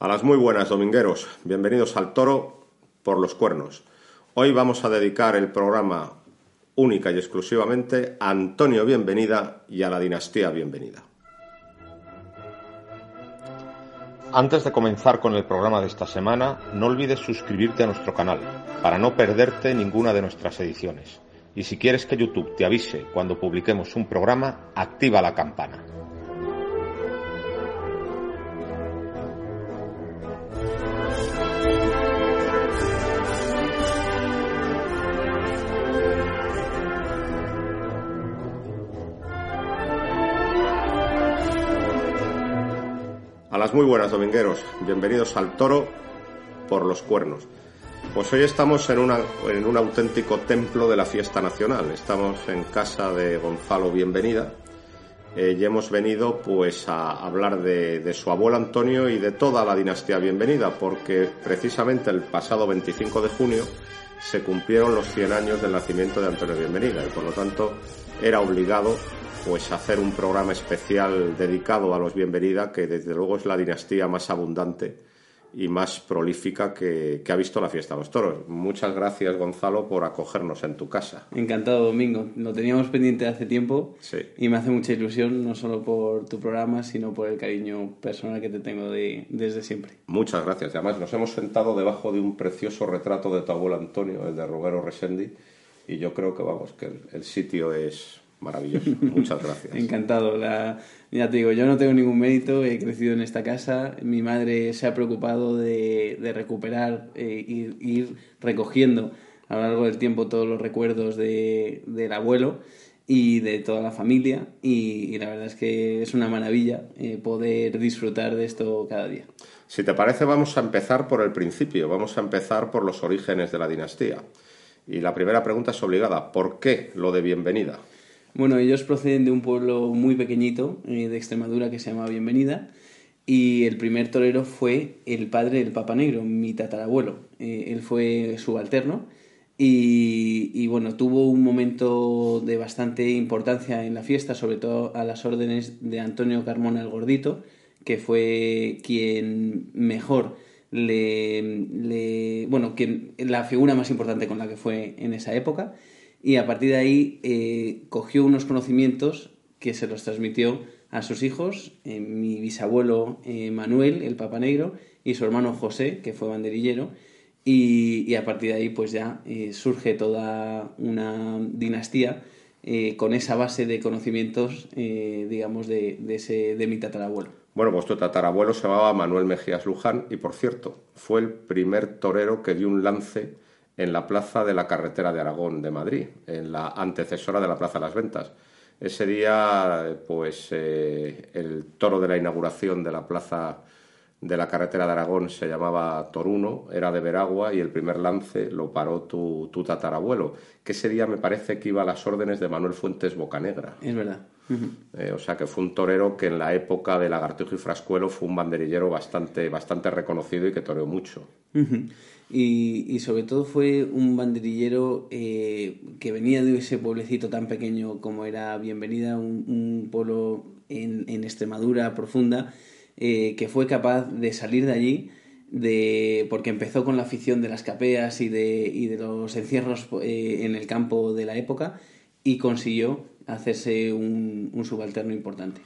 A las muy buenas, domingueros. Bienvenidos al Toro por los Cuernos. Hoy vamos a dedicar el programa única y exclusivamente a Antonio Bienvenida y a la dinastía Bienvenida. Antes de comenzar con el programa de esta semana, no olvides suscribirte a nuestro canal para no perderte ninguna de nuestras ediciones. Y si quieres que YouTube te avise cuando publiquemos un programa, activa la campana. Muy buenas, domingueros. Bienvenidos al toro por los cuernos. Pues hoy estamos en un auténtico templo de la fiesta nacional. Estamos en casa de Gonzalo Bienvenida eh, y hemos venido pues a hablar de, de su abuelo Antonio y de toda la dinastía Bienvenida, porque precisamente el pasado 25 de junio se cumplieron los 100 años del nacimiento de Antonio Bienvenida y por lo tanto era obligado pues hacer un programa especial dedicado a los Bienvenida, que desde luego es la dinastía más abundante y más prolífica que, que, ha visto la fiesta de los toros. Muchas gracias, Gonzalo, por acogernos en tu casa. Encantado, Domingo. Lo teníamos pendiente hace tiempo sí. y me hace mucha ilusión, no solo por tu programa, sino por el cariño personal que te tengo de, desde siempre. Muchas gracias. Además, nos hemos sentado debajo de un precioso retrato de tu abuelo Antonio, el de Roberto Resendi, y yo creo que, vamos, que el, el sitio es maravilloso. Muchas gracias. Encantado. La, ya te digo, yo no tengo ningún mérito, he crecido en esta casa, mi madre se ha preocupado de, de recuperar e ir, ir, recogiendo a lo largo del tiempo todos los recuerdos de, del abuelo y de toda la familia y, y, la verdad es que es una maravilla eh, poder disfrutar de esto cada día. Si te parece, vamos a empezar por el principio, vamos a empezar por los orígenes de la dinastía. Y la primera pregunta es obligada, ¿por qué lo de bienvenida? Bueno, ellos proceden de un pueblo muy pequeñito eh, de Extremadura que se llama Bienvenida y el primer torero fue el padre del Papa Negro, mi tatarabuelo. Eh, él fue subalterno y, y, bueno, tuvo un momento de bastante importancia en la fiesta, sobre todo a las órdenes de Antonio Carmona el Gordito, que fue quien mejor le, le bueno, quien, la figura más importante con la que fue en esa época y a partir de ahí eh, cogió unos conocimientos que se los transmitió a sus hijos, eh, mi bisabuelo eh, Manuel, el Papa Negro, y su hermano José, que fue banderillero, y, a partir de ahí pues ya surge toda una dinastía con esa base de conocimientos, digamos, de, de mi tatarabuelo. Bueno, pues tu tatarabuelo se llamaba Manuel Mejías Luján y, por cierto, fue el primer torero que dio un lance en la plaza de la carretera de Aragón de Madrid, en la antecesora de la Plaza de las Ventas. Ese día, pues eh, el toro de la inauguración de la plaza de la carretera de Aragón se llamaba Toruno, era de Veragua y el primer lance lo paró tu, tu tatarabuelo, que ese día me parece que iba a las órdenes de Manuel Fuentes Bocanegra. Es verdad. Uh -huh. eh, o sea que fue un torero que en la época de Lagartijo y Frascuelo fue un banderillero bastante, bastante reconocido y que toreó mucho. Uh -huh. Y, y, sobre todo fue un banderillero eh, que venía de ese pueblecito tan pequeño como era Bienvenida, un, un pueblo en, en Extremadura profunda, eh, que fue capaz de salir de allí de, porque empezó con la afición de las capeas y de, y de los encierros eh, en el campo de la época y consiguió hacerse un, un, subalterno importante.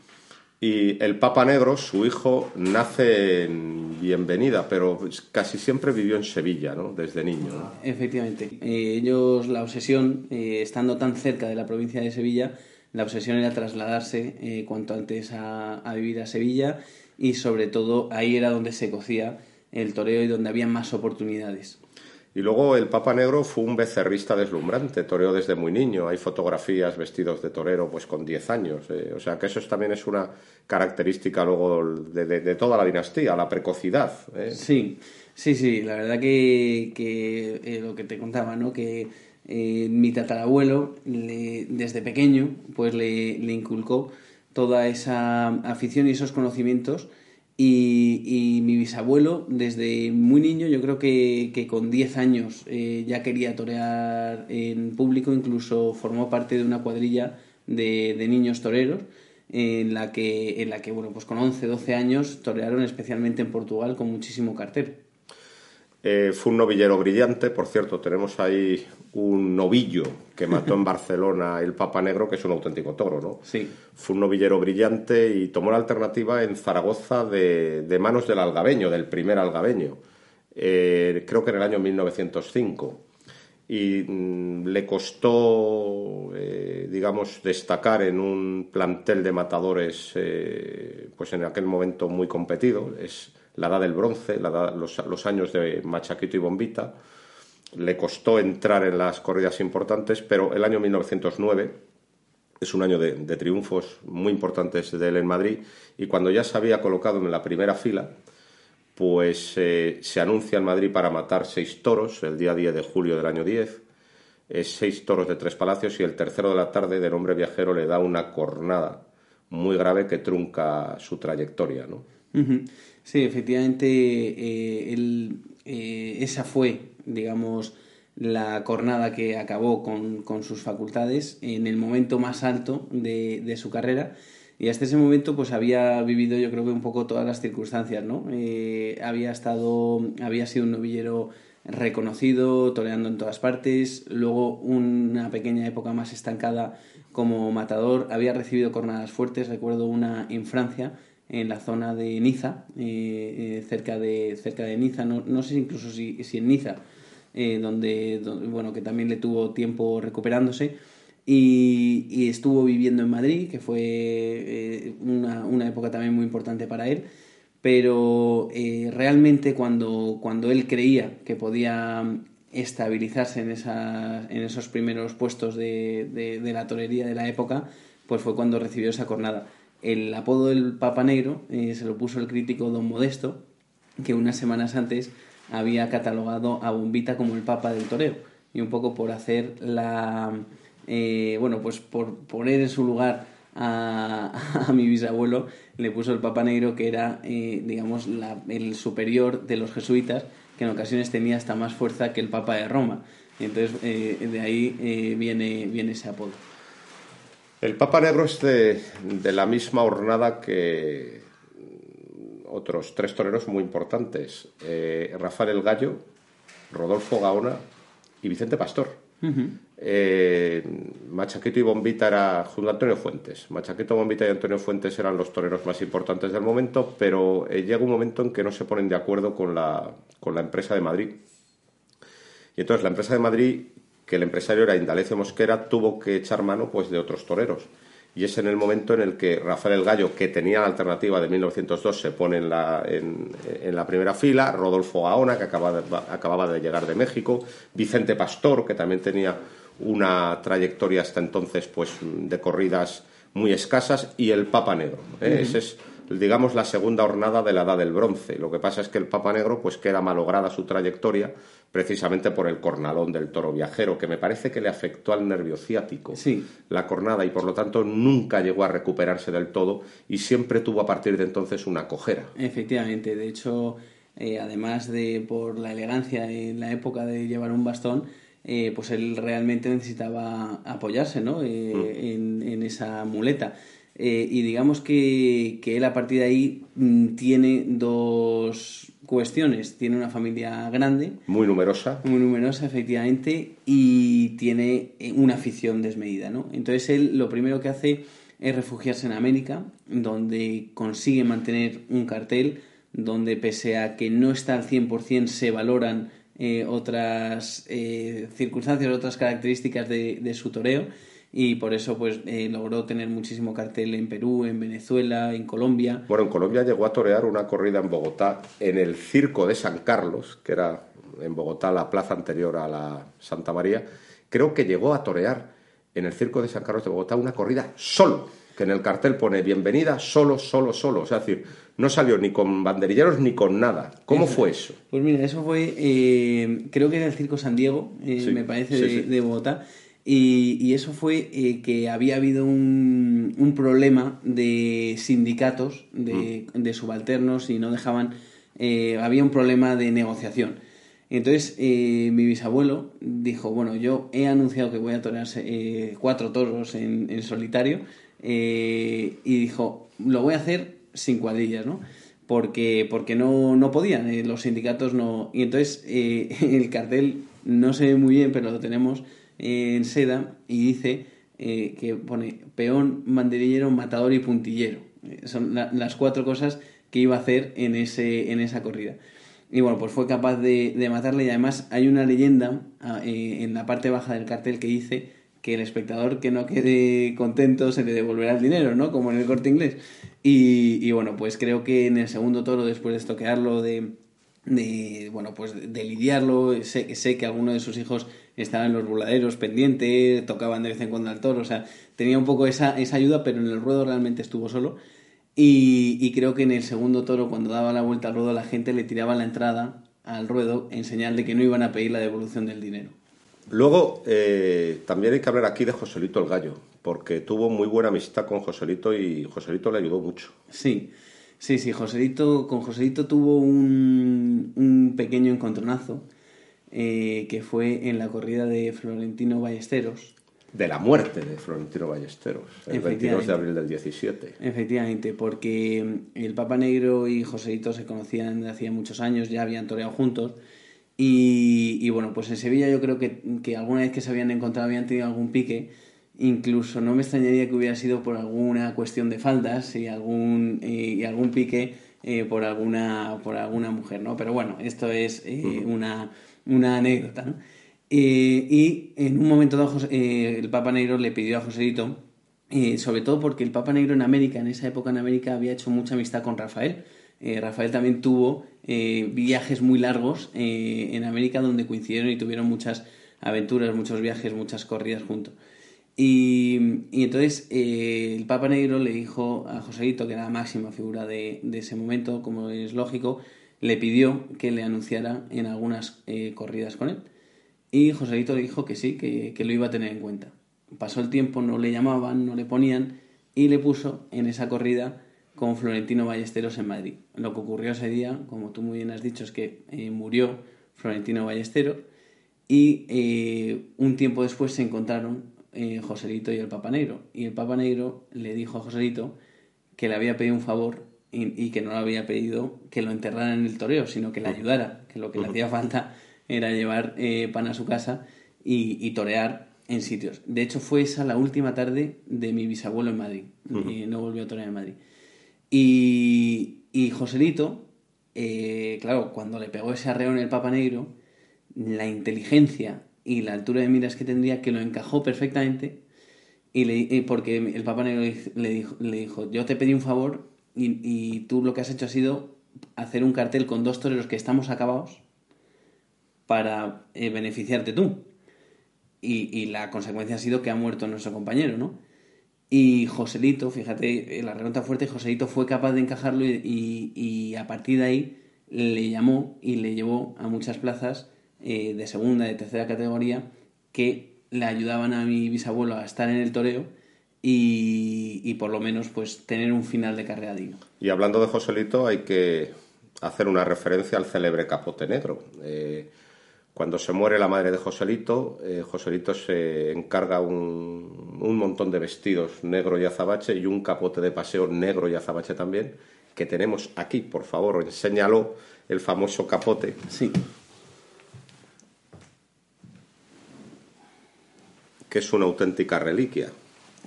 Y el Papa Negro, su hijo, nace en Bienvenida, pero casi siempre vivió en Sevilla, ¿no? Desde niño. ¿no? Efectivamente. Eh, ellos, la obsesión, eh, estando tan cerca de la provincia de Sevilla, la obsesión era trasladarse eh, cuanto antes a, a vivir a Sevilla y sobre todo ahí era donde se cocía el toreo y donde había más oportunidades. Y luego el Papa Negro fue un becerrista deslumbrante, toreó desde muy niño. Hay fotografías vestidos de torero pues con 10 años. Eh. O sea que eso también es una característica luego de, de, toda la dinastía, la precocidad. Eh. Sí, sí, sí. La verdad que, que eh, lo que te contaba, ¿no? Que mi tatarabuelo le, desde pequeño pues le, le inculcó toda esa afición y esos conocimientos y, y, mi bisabuelo, desde muy niño, yo creo que, que con 10 años eh, ya quería torear en público, incluso formó parte de una cuadrilla de, de niños toreros. en la que, en la que bueno, pues con 11, 12 años torearon especialmente en Portugal con muchísimo cartel. Eh, fue un novillero brillante, por cierto, tenemos ahí un novillo que mató en Barcelona el Papa Negro, que es un auténtico toro, ¿no? Sí. Fue un novillero brillante y tomó la alternativa en Zaragoza de, manos del algabeño, del primer algabeño, eh, creo que en el año 1905. Y mm, le costó, eh, digamos, destacar en un plantel de matadores, pues en aquel momento muy competido. Es, la edad del bronce, los, años de Machaquito y Bombita. Le costó entrar en las corridas importantes, pero el año 1909 es un año de, triunfos muy importantes de él en Madrid y cuando ya se había colocado en la primera fila, pues eh, se anuncia en Madrid para matar seis toros el día 10 de julio del año 10, seis toros de tres palacios y el tercero de la tarde de nombre viajero le da una cornada muy grave que trunca su trayectoria, ¿no? Sí, efectivamente, eh, eh, esa fue, digamos, la cornada que acabó con, sus facultades en el momento más alto de, su carrera. Y hasta ese momento, pues había vivido, yo creo que un poco todas las circunstancias, ¿no? Eh, había estado, había sido un novillero reconocido, toreando en todas partes. Luego, una pequeña época más estancada como matador. Había recibido cornadas fuertes. Recuerdo una en Francia en la zona de Niza, eh, eh, cerca, de, cerca de Niza, no, no sé incluso si, si en Niza, eh, donde, bueno, que también le tuvo tiempo recuperándose. Y, y estuvo viviendo en Madrid, que fue una, una, época también muy importante para él. Pero realmente cuando, cuando él creía que podía estabilizarse en, esa, en esos primeros puestos de, de la torería de la época, pues fue cuando recibió esa cornada el apodo del Papa Negro eh, se lo puso el crítico Don Modesto, que unas semanas antes había catalogado a Bombita como el Papa del Toreo. Y un poco por hacer la. Eh, bueno, pues por poner en su lugar a, mi bisabuelo, le puso el Papa Negro, que era, eh, digamos, el superior de los jesuitas, que en ocasiones tenía hasta más fuerza que el Papa de Roma. entonces, de ahí viene, viene ese apodo. El Papa Negro es de, la misma hornada que otros tres toreros muy importantes, eh, Rafael el Gallo, Rodolfo Gaona y Vicente Pastor. Eh, Machaquito y Bombita era junto a Antonio Fuentes. Machaquito, Bombita y Antonio Fuentes eran los toreros más importantes del momento, pero eh, llega un momento en que no se ponen de acuerdo con la, con la empresa de Madrid. Y entonces la empresa de Madrid que el empresario era Indalecio Mosquera, tuvo que echar mano pues de otros toreros. Y es en el momento en el que Rafael el Gallo, que tenía la alternativa de 1902, se pone en la, en, la primera fila, Rodolfo Gaona, que acababa de, acababa de llegar de México, Vicente Pastor, que también tenía una trayectoria hasta entonces pues de corridas muy escasas, y el Papa Negro. ¿eh? Ese es digamos, la segunda hornada de la Edad del Bronce. Lo que pasa es que el Papa Negro, pues queda malograda su trayectoria precisamente por el cornalón del toro viajero, que me parece que le afectó al nervio ciático sí. la cornada y por lo tanto nunca llegó a recuperarse del todo y siempre tuvo a partir de entonces una cojera. Efectivamente, de hecho, eh, además de por la elegancia en la época de llevar un bastón, eh, pues él realmente necesitaba apoyarse ¿no? Eh, mm. en, esa muleta. Y digamos que, que, él a partir de ahí mm, tiene dos, cuestiones. Tiene una familia grande. Muy numerosa. Muy numerosa, efectivamente, y tiene eh, una afición desmedida, ¿no? Entonces él lo primero que hace es refugiarse en América, donde consigue mantener un cartel, donde pese a que no está al 100% se valoran eh, otras eh, circunstancias, otras características de, de su toreo y por eso pues eh, logró tener muchísimo cartel en Perú, en Venezuela, en Colombia. Bueno, en Colombia llegó a torear una corrida en Bogotá en el Circo de San Carlos, que era en Bogotá la plaza anterior a la Santa María. Creo que llegó a torear en el Circo de San Carlos de Bogotá una corrida solo, que en el cartel pone bienvenida solo, solo, solo. O sea, es decir, no salió ni con banderilleros ni con nada. ¿Cómo fue eso? Pues mira, eso fue, eh, creo que era el Circo San Diego, eh, me parece, de Bogotá y, eso fue eh, que había habido un, un problema de sindicatos, de, mm. de, subalternos y no dejaban, eh, había un problema de negociación. Entonces eh, mi bisabuelo dijo, bueno, yo he anunciado que voy a torear cuatro toros en, en solitario, eh, y dijo, lo voy a hacer sin cuadrillas, ¿no? Porque, porque no, no podían, eh, los sindicatos no... Y entonces eh, el cartel no se ve muy bien, pero lo tenemos en seda y dice que pone peón, banderillero, matador y puntillero. son las cuatro cosas que iba a hacer en, ese, en esa corrida. Y bueno, pues fue capaz de, de matarle y además hay una leyenda ah, en la parte baja del cartel que dice que el espectador que no quede contento se le devolverá el dinero, ¿no? Como en el corte inglés. Y, bueno, pues creo que en el segundo toro, después de estoquearlo, de, de bueno, pues lidiarlo, sé, sé que alguno de sus hijos estaba en los voladeros pendientes, tocaban de vez en cuando al toro, o sea, tenía un poco esa, esa ayuda, pero en el ruedo realmente estuvo solo. Y, y, creo que en el segundo toro, cuando daba la vuelta al ruedo, la gente le tiraba la entrada al ruedo en señal de que no iban a pedir la devolución del dinero. Luego, eh, también hay que hablar aquí de Joselito el Gallo, porque tuvo muy buena amistad con Joselito y Joselito le ayudó mucho. Sí, sí, sí, Joselito, con Joselito tuvo un, un pequeño encontronazo eh, que fue en la corrida de Florentino Ballesteros. De la muerte de Florentino Ballesteros, el 22 de abril del 17. Efectivamente, porque el Papa Negro y Joselito se conocían de hacía muchos años, ya habían toreado juntos y, bueno, pues en Sevilla yo creo que, que, alguna vez que se habían encontrado habían tenido algún pique. Incluso no me extrañaría que hubiera sido por alguna cuestión de faldas y algún, y algún pique eh, por, alguna, por alguna mujer, ¿no? Pero bueno, esto es eh, una, una, anécdota. Eh, y en un momento dado el Papa Negro le pidió a Joselito, sobre todo porque el Papa Negro en América, en esa época en América, había hecho mucha amistad con Rafael. Rafael también tuvo eh, viajes muy largos eh, en América donde coincidieron y tuvieron muchas aventuras, muchos viajes, muchas corridas juntos. Y, entonces eh, el Papa Negro le dijo a Joselito, que era la máxima figura de, ese momento, como es lógico, le pidió que le anunciara en algunas corridas con él. Y Joselito le dijo que sí, que, que lo iba a tener en cuenta. Pasó el tiempo, no le llamaban, no le ponían, y le puso en esa corrida con Florentino Ballesteros en Madrid. Lo que ocurrió ese día, como tú muy bien has dicho, es que eh, murió Florentino Ballesteros y eh, un tiempo después se encontraron eh, y el Papa Negro. Y el Papa Negro le dijo a Joselito que le había pedido un favor y, que no le había pedido que lo enterrara en el toreo, sino que le ayudara, que lo que le hacía falta era llevar pan a su casa y, torear en sitios. De hecho, fue esa la última tarde de mi bisabuelo en Madrid. y no volvió a torear en Madrid. Y, y Joselito, eh, claro, cuando le pegó ese arreo en el Papa Negro, la inteligencia y la altura de miras que tendría, que lo encajó perfectamente, y le, porque el Papa Negro le dijo, le dijo, yo te pedí un favor y, y, tú lo que has hecho ha sido hacer un cartel con dos toreros que estamos acabados para eh, beneficiarte tú. Y, y, la consecuencia ha sido que ha muerto nuestro compañero, ¿no? Y Joselito, fíjate, la remonta fuerte, Joselito fue capaz de encajarlo y, a partir de ahí le llamó y le llevó a muchas plazas eh, de segunda, de tercera categoría que le ayudaban a mi bisabuelo a estar en el toreo y, por lo menos pues tener un final de carrera digno. Y hablando de Joselito hay que hacer una referencia al célebre capote negro. Eh, cuando se muere la madre de Joselito, eh, Joselito se encarga un, un, montón de vestidos negro y azabache y un capote de paseo negro y azabache también, que tenemos aquí, por favor, enséñalo, el famoso capote. Sí. Que es una auténtica reliquia.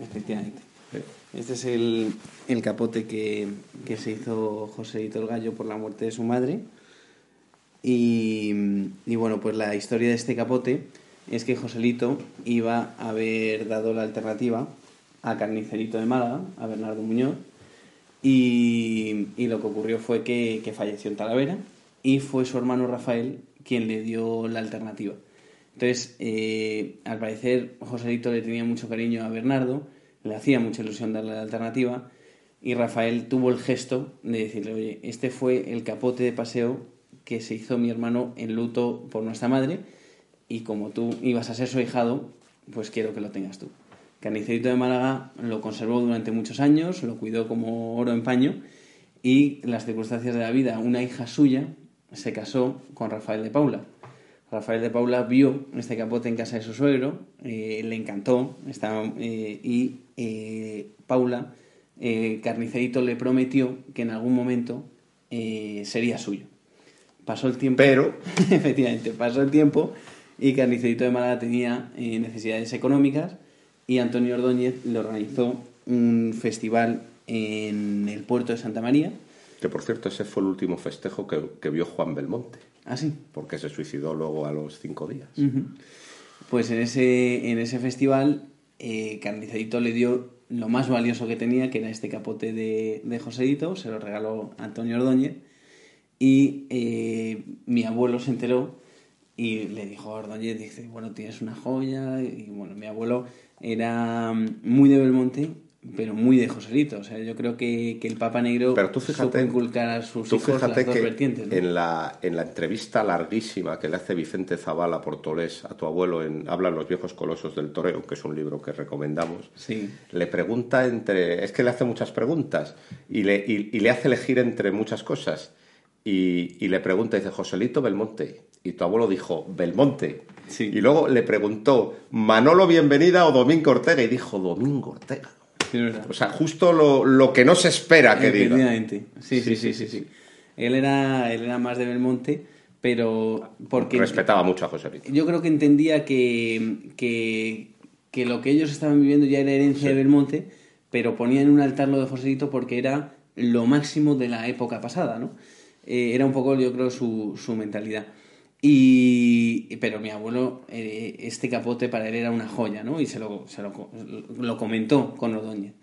Efectivamente. Este es el, el capote que, que se hizo Joselito el Gallo por la muerte de su madre y, bueno, pues la historia de este capote es que Joselito iba a haber dado la alternativa a Carnicerito de Málaga, a Bernardo Muñoz, y, lo que ocurrió fue que, falleció en Talavera y fue su hermano Rafael quien le dio la alternativa. Entonces, eh, al parecer, Joselito le tenía mucho cariño a Bernardo, le hacía mucha ilusión darle la alternativa, y Rafael tuvo el gesto de decirle, oye, este fue el capote de paseo que se hizo mi hermano en luto por nuestra madre y como tú ibas a ser su hijado, pues quiero que lo tengas tú. Carnicerito de Málaga lo conservó durante muchos años, lo cuidó como oro en paño y las circunstancias de la vida, una hija suya se casó con Rafael de Paula. Rafael de Paula vio este capote en casa de su suegro, eh, le encantó estaba, eh, y eh, Paula, eh, Carnicerito le prometió que en algún momento sería suyo. Pasó el tiempo. Pero. efectivamente, pasó el tiempo y Carnicerito de Málaga tenía necesidades económicas y Antonio Ordóñez le organizó un festival en el puerto de Santa María. Que por cierto, ese fue el último festejo que, que vio Juan Belmonte. Ah, sí. Porque se suicidó luego a los cinco días. Pues en ese, en ese festival, eh, Carnicerito le dio lo más valioso que tenía, que era este capote de, de Joséito, se lo regaló Antonio Ordóñez, y eh, mi abuelo se enteró y le dijo a Ordóñez, dice, bueno, tienes una joya, y bueno, mi abuelo era muy de Belmonte, pero muy de Joselito, o sea, yo creo que, que el Papa Negro Pero tú supo fíjate, inculcar a sus tú hijos las dos que vertientes, ¿no? en, la, en la entrevista larguísima que le hace Vicente Zavala por Tolés a tu abuelo en Hablan los viejos colosos del toreo, que es un libro que recomendamos, Sí. le pregunta entre... Es que le hace muchas preguntas y le, y, y le hace elegir entre muchas cosas. Y, y le pregunta, dice, Joselito Belmonte. Y tu abuelo dijo, Belmonte. Sí. Y luego le preguntó, Manolo Bienvenida o Domingo Ortega. Y dijo, Domingo Ortega. Sí. O sea, justo lo, lo que no se espera que diga. Sí, sí, sí, sí, sí. Él era, él era más de Belmonte, pero porque Respetaba mucho a Joselito. yo creo que entendía que, que, que lo que ellos estaban viviendo ya era herencia de Belmonte, pero ponía en un altar lo de Joselito porque era lo máximo de la época pasada, ¿no? Eh, era un poco, yo creo, su, su mentalidad. Y, pero mi abuelo, eh, este capote para él era una joya, ¿no? Y se lo, se lo, lo comentó con Ordóñez.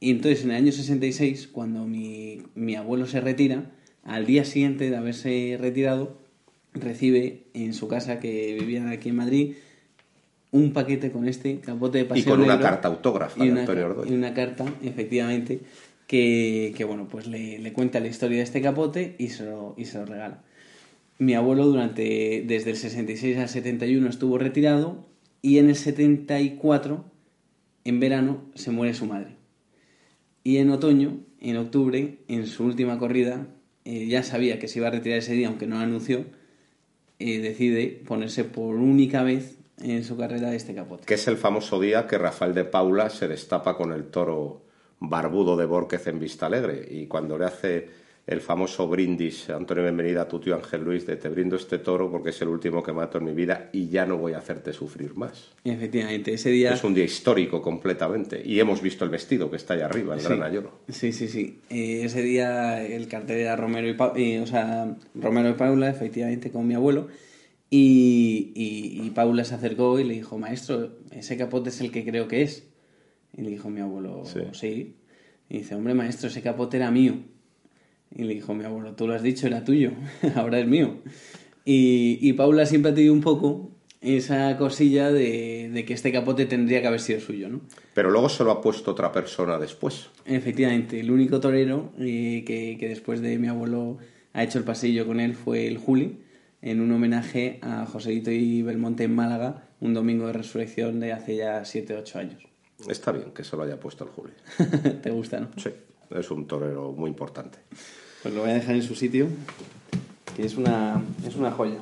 Y entonces en el año 66, cuando mi, mi abuelo se retira, al día siguiente de haberse retirado, recibe en su casa que vivía aquí en Madrid un paquete con este capote de Y paseo con una negro carta autógrafa y de Antonio Ordóñez. y una carta, efectivamente, que, que, bueno, pues le, le cuenta la historia de este capote y se lo, y se lo regala. Mi abuelo durante desde el 66 al 71 estuvo retirado y en el 74, en verano, se muere su madre. Y en otoño, en octubre, en su última corrida, eh, ya sabía que se iba a retirar ese día, aunque no lo anunció, eh, decide ponerse por única vez en su carrera este capote. Que es el famoso día que Rafael de Paula se destapa con el toro barbudo de Borquez en Vista Alegre. Y cuando le hace el famoso brindis Antonio Bienvenida a tu tío Ángel Luis de te brindo este toro porque es el último que mato en mi vida y ya no voy a hacerte sufrir más. Efectivamente, ese día... Es un día histórico completamente. Y hemos visto el vestido que está allá arriba, el Sí. gran ayoro. Sí, sí, sí. Eh, ese día el cartel era Romero y, Pa- eh, o sea, Romero y Paula, efectivamente, con mi abuelo. Y, y- y Paula se acercó y le dijo, maestro, ese capote es el que creo que es. Y le dijo mi abuelo, Sí. sí. Y dice, hombre, maestro, ese capote era mío. Y le dijo mi abuelo, tú lo has dicho, era tuyo, ahora es mío. Y, y Paula siempre ha tenido un poco esa cosilla de, de que este capote tendría que haber sido suyo, ¿no? Pero luego se lo ha puesto otra persona después. Efectivamente, el único torero eh, que, que después de mi abuelo ha hecho el pasillo con él fue el Juli, en un homenaje a Joselito y Belmonte en Málaga, un domingo de resurrección de hace ya 7-8 años. Está bien que se lo haya puesto el Juli. ¿Te gusta, no? Sí, es un torero muy importante. Pues lo voy a dejar en su sitio, que es una, es una joya.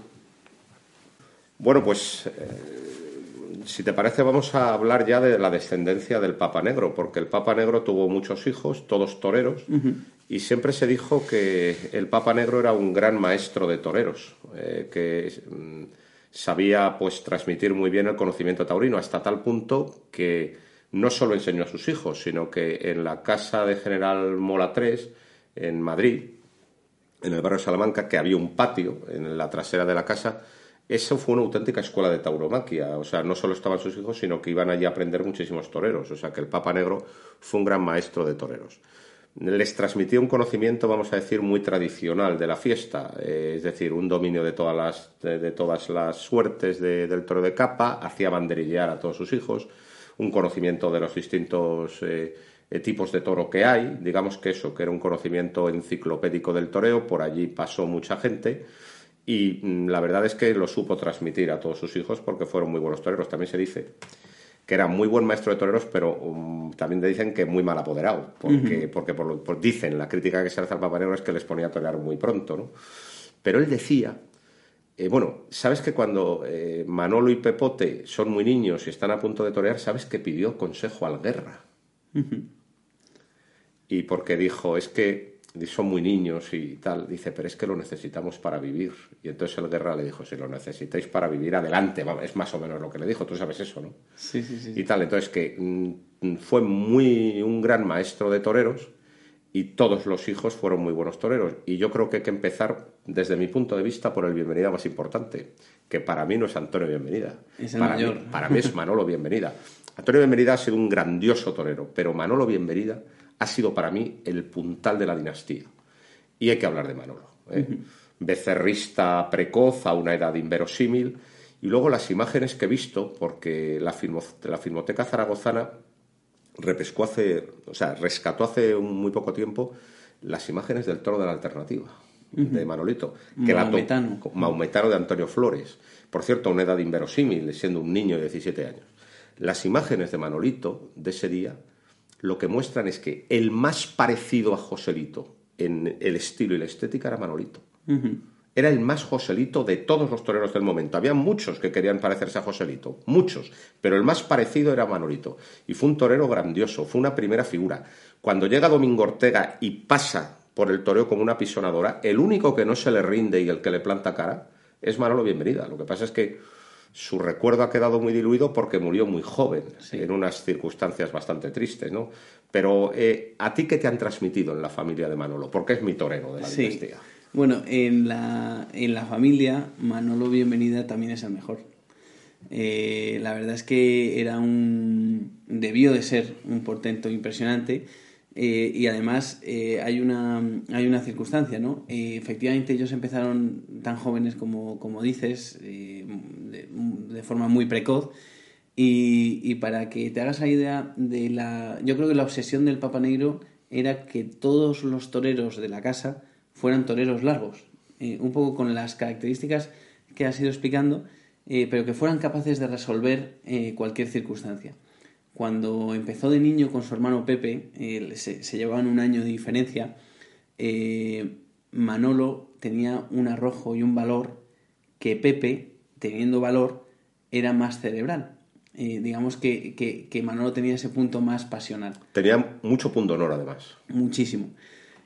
Bueno, pues eh, si te parece vamos a hablar ya de la descendencia del Papa Negro, porque el Papa Negro tuvo muchos hijos, todos toreros, y siempre se dijo que el Papa Negro era un gran maestro de toreros, eh, que mm, sabía pues transmitir muy bien el conocimiento taurino, hasta tal punto que no solo enseñó a sus hijos, sino que en la casa de General Mola III, en Madrid, en el barrio de Salamanca, que había un patio en la trasera de la casa. Eso fue una auténtica escuela de tauromaquia. O sea, no solo estaban sus hijos, sino que iban allí a aprender muchísimos toreros. O sea, que el Papa Negro fue un gran maestro de toreros. Les transmitía un conocimiento, vamos a decir, muy tradicional de la fiesta, eh, es decir, un dominio de todas las, de, todas las suertes de- del toro de capa, hacía banderillear a todos sus hijos, un conocimiento de los distintos eh, tipos de toro que hay, digamos que eso, que era un conocimiento enciclopédico del toreo, por allí pasó mucha gente y mm, la verdad es que lo supo transmitir a todos sus hijos porque fueron muy buenos toreros. También se dice que era muy buen maestro de toreros, pero um, también te dicen que muy mal apoderado, porque, porque por lo- por- dicen, la crítica que se hace al Papa Negro es que les ponía a torear muy pronto, ¿no? Pero él decía eh, bueno, sabes que cuando eh, Manolo y Pepote son muy niños y están a punto de torear, sabes que pidió consejo al guerra. Y porque dijo, es que son muy niños y tal, dice, pero es que lo necesitamos para vivir. Y entonces el guerra le dijo, si lo necesitáis para vivir, adelante, es más o menos lo que le dijo, tú sabes eso, ¿no? Sí, sí, sí. Y tal, entonces que mm, fue muy un gran maestro de toreros y todos los hijos fueron muy buenos toreros. Y yo creo que hay que empezar, desde mi punto de vista, por el bienvenida más importante, que para mí no es Antonio Bienvenida. Es el para, mayor. Mí, para mí es Manolo Bienvenida. Antonio Bienvenida ha sido un grandioso torero, pero Manolo Bienvenida ha sido para mí el puntal de la dinastía. Y hay que hablar de Manolo. ¿eh? Becerrista precoz a una edad inverosímil. Y luego las imágenes que he visto, porque la, filmo, la Filmoteca Zaragozana repescó hace, o sea, rescató hace un muy poco tiempo las imágenes del toro de la alternativa de Manolito, que Maometano. la Maometano de Antonio Flores. Por cierto, a una edad inverosímil, siendo un niño de 17 años. Las imágenes de Manolito de ese día lo que muestran es que el más parecido a Joselito en el estilo y la estética era Manolito. Era el más Joselito de todos los toreros del momento. Había muchos que querían parecerse a Joselito, muchos, pero el más parecido era Manolito. Y fue un torero grandioso, fue una primera figura. Cuando llega Domingo Ortega y pasa por el toreo como una pisonadora, el único que no se le rinde y el que le planta cara es Manolo Bienvenida. Lo que pasa es que su recuerdo ha quedado muy diluido porque murió muy joven, Sí. en unas circunstancias bastante tristes, ¿no? Pero eh, ¿a ti qué te han transmitido en la familia de Manolo? Porque es mi torero de la Sí. dinastía. Bueno, en la, en la familia, Manolo Bienvenida también es el mejor. Eh, la verdad es que era un. debió de ser un portento impresionante. Eh, y además eh, hay, una, hay una circunstancia, ¿no? Eh, efectivamente, ellos empezaron tan jóvenes como, como dices, de, de forma muy precoz. Y, y para que te hagas la idea de la. Yo creo que la obsesión del Papa Negro era que todos los toreros de la casa fueran toreros largos, un poco con las características que has ido explicando, pero que fueran capaces de resolver cualquier circunstancia. Cuando empezó de niño con su hermano Pepe, eh, se, se llevaban un año de diferencia, eh, Manolo tenía un arrojo y un valor que Pepe, teniendo valor, era más cerebral. Eh, digamos que, que, que Manolo tenía ese punto más pasional. Tenía mucho punto honor, además. Muchísimo.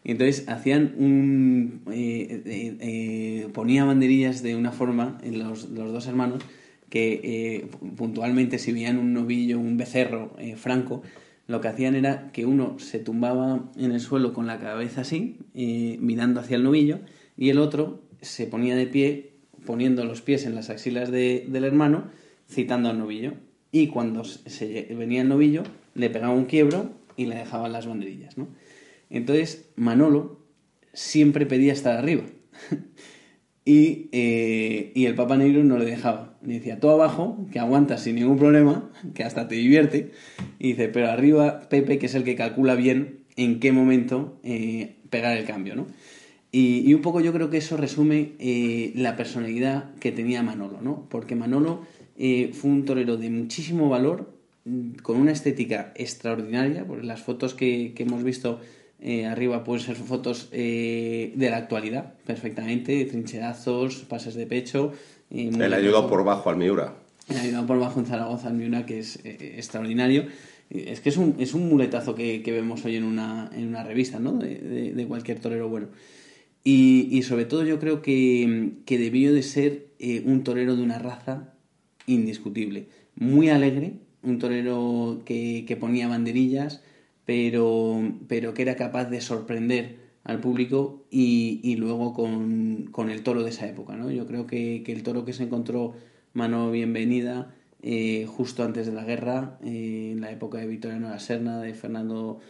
Entonces hacían un. eh, eh, eh, ponía banderillas de una forma en los, los dos hermanos eh, puntualmente, si veían un novillo, un becerro eh, franco, lo que hacían era que uno se tumbaba en el suelo con la cabeza así, eh, mirando hacia el novillo, y el otro se ponía de pie, poniendo los pies en las axilas de- del hermano, citando al novillo. Y cuando se venía el novillo, le pegaba un quiebro y le dejaban las banderillas, ¿no? Entonces, Manolo siempre pedía estar arriba. y, eh, y el Papa Negro no le dejaba. Le decía, tú abajo, que aguantas sin ningún problema, que hasta te divierte. Y dice, pero arriba Pepe, que es el que calcula bien en qué momento eh, pegar el cambio, ¿no? Y, y un poco yo creo que eso resume eh, la personalidad que tenía Manolo, ¿no? Porque Manolo eh, fue un torero de muchísimo valor, mm, con una estética extraordinaria, porque las fotos que, que hemos visto eh, arriba pueden ser fotos eh, de la actualidad, perfectamente, trincherazos, pases de pecho. Eh, Él ayudó lejos. por bajo al Miura. Le ayudó por bajo en Zaragoza, en Miura, que es eh, extraordinario. Es que es un, es un muletazo que, que vemos hoy en una, en una revista, ¿no? De, de- de cualquier torero bueno. Y, y sobre todo yo creo que, que debió de ser eh, un torero de una raza indiscutible. Muy alegre, un torero que, que ponía banderillas, pero, pero que era capaz de sorprender al público y, y luego con, con el toro de esa época. ¿no? Yo creo que, que el toro que se encontró Mano Bienvenida eh, justo antes de la guerra, eh, en la época de Victoriano La Serna, de Fernando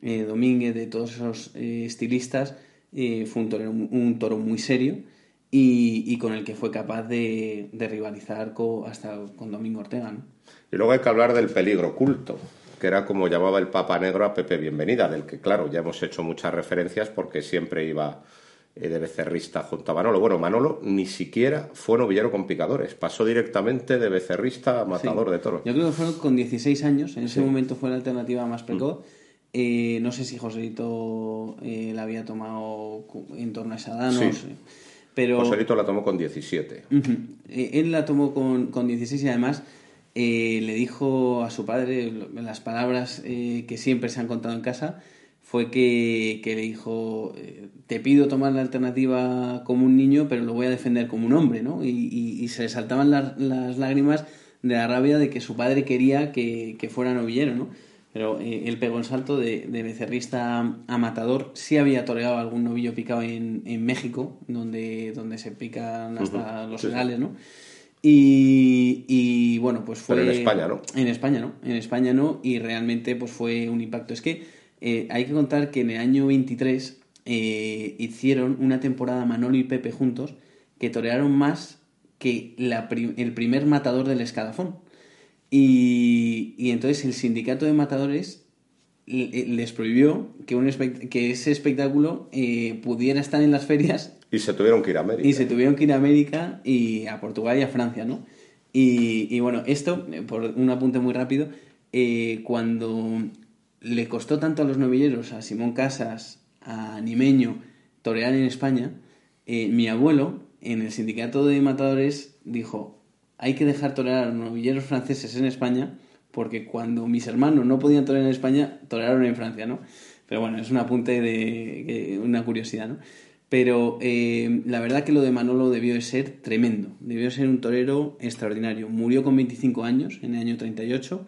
eh, Domínguez, de todos esos estilistas, fue un, torero, un toro muy serio y, y con el que fue capaz de, rivalizar hasta con Domingo Ortega. ¿no? Y luego hay que hablar del peligro oculto, que era como llamaba el Papa Negro a Pepe Bienvenida, del que, claro, ya hemos hecho muchas referencias porque siempre iba eh, de becerrista junto a Manolo. Bueno, Manolo ni siquiera fue novillero con picadores, pasó directamente de becerrista a matador Sí. de toros. Yo creo que fueron con 16 años, en ese momento fue la alternativa más precoz. Eh, no sé si Joselito eh, la había tomado en torno a esa edad, no Sí. sé. Pero, Joselito la tomó con 17. Ujú. Eh, Él la tomó con, con 16 y además eh, le dijo a su padre las palabras eh, que siempre se han contado en casa fue que, que le dijo eh, te pido tomar la alternativa como un niño pero lo voy a defender como un hombre ¿no? y, y- y se le saltaban las, las lágrimas de la rabia de que su padre quería que, que fuera novillero ¿no? pero él pegó el salto de, de becerrista a matador. Sí había toreado algún novillo picado en, en México, donde, donde se pican hasta los sí, sí. legales, ¿no? Y, y, bueno, pues fue... Pero en España, ¿no? En España no, en España no, y realmente pues fue un impacto. Es que eh, hay que contar que en el año 23 eh, hicieron una temporada Manolo y Pepe juntos que torearon más que la el primer matador del escalafón. Y, y entonces el sindicato de matadores les prohibió que, un espect- que ese espectáculo eh, pudiera estar en las ferias Y se tuvieron que ir a América. y se tuvieron que ir a América y a Portugal y a Francia, ¿no? Y, y bueno, esto, eh, por un apunte muy rápido, eh, cuando le costó tanto a los novilleros, a Simón Casas, a Nimeño, torear en España, eh, mi abuelo, en el sindicato de matadores, dijo, hay que dejar torear a los novilleros franceses en España, porque cuando mis hermanos no podían torear en España, torearon en Francia, ¿no? Pero bueno, es un apunte de una curiosidad, ¿no? Pero eh, la verdad que lo de Manolo debió de ser tremendo. Debió de ser un torero extraordinario. Murió con 25 años, en el año 38.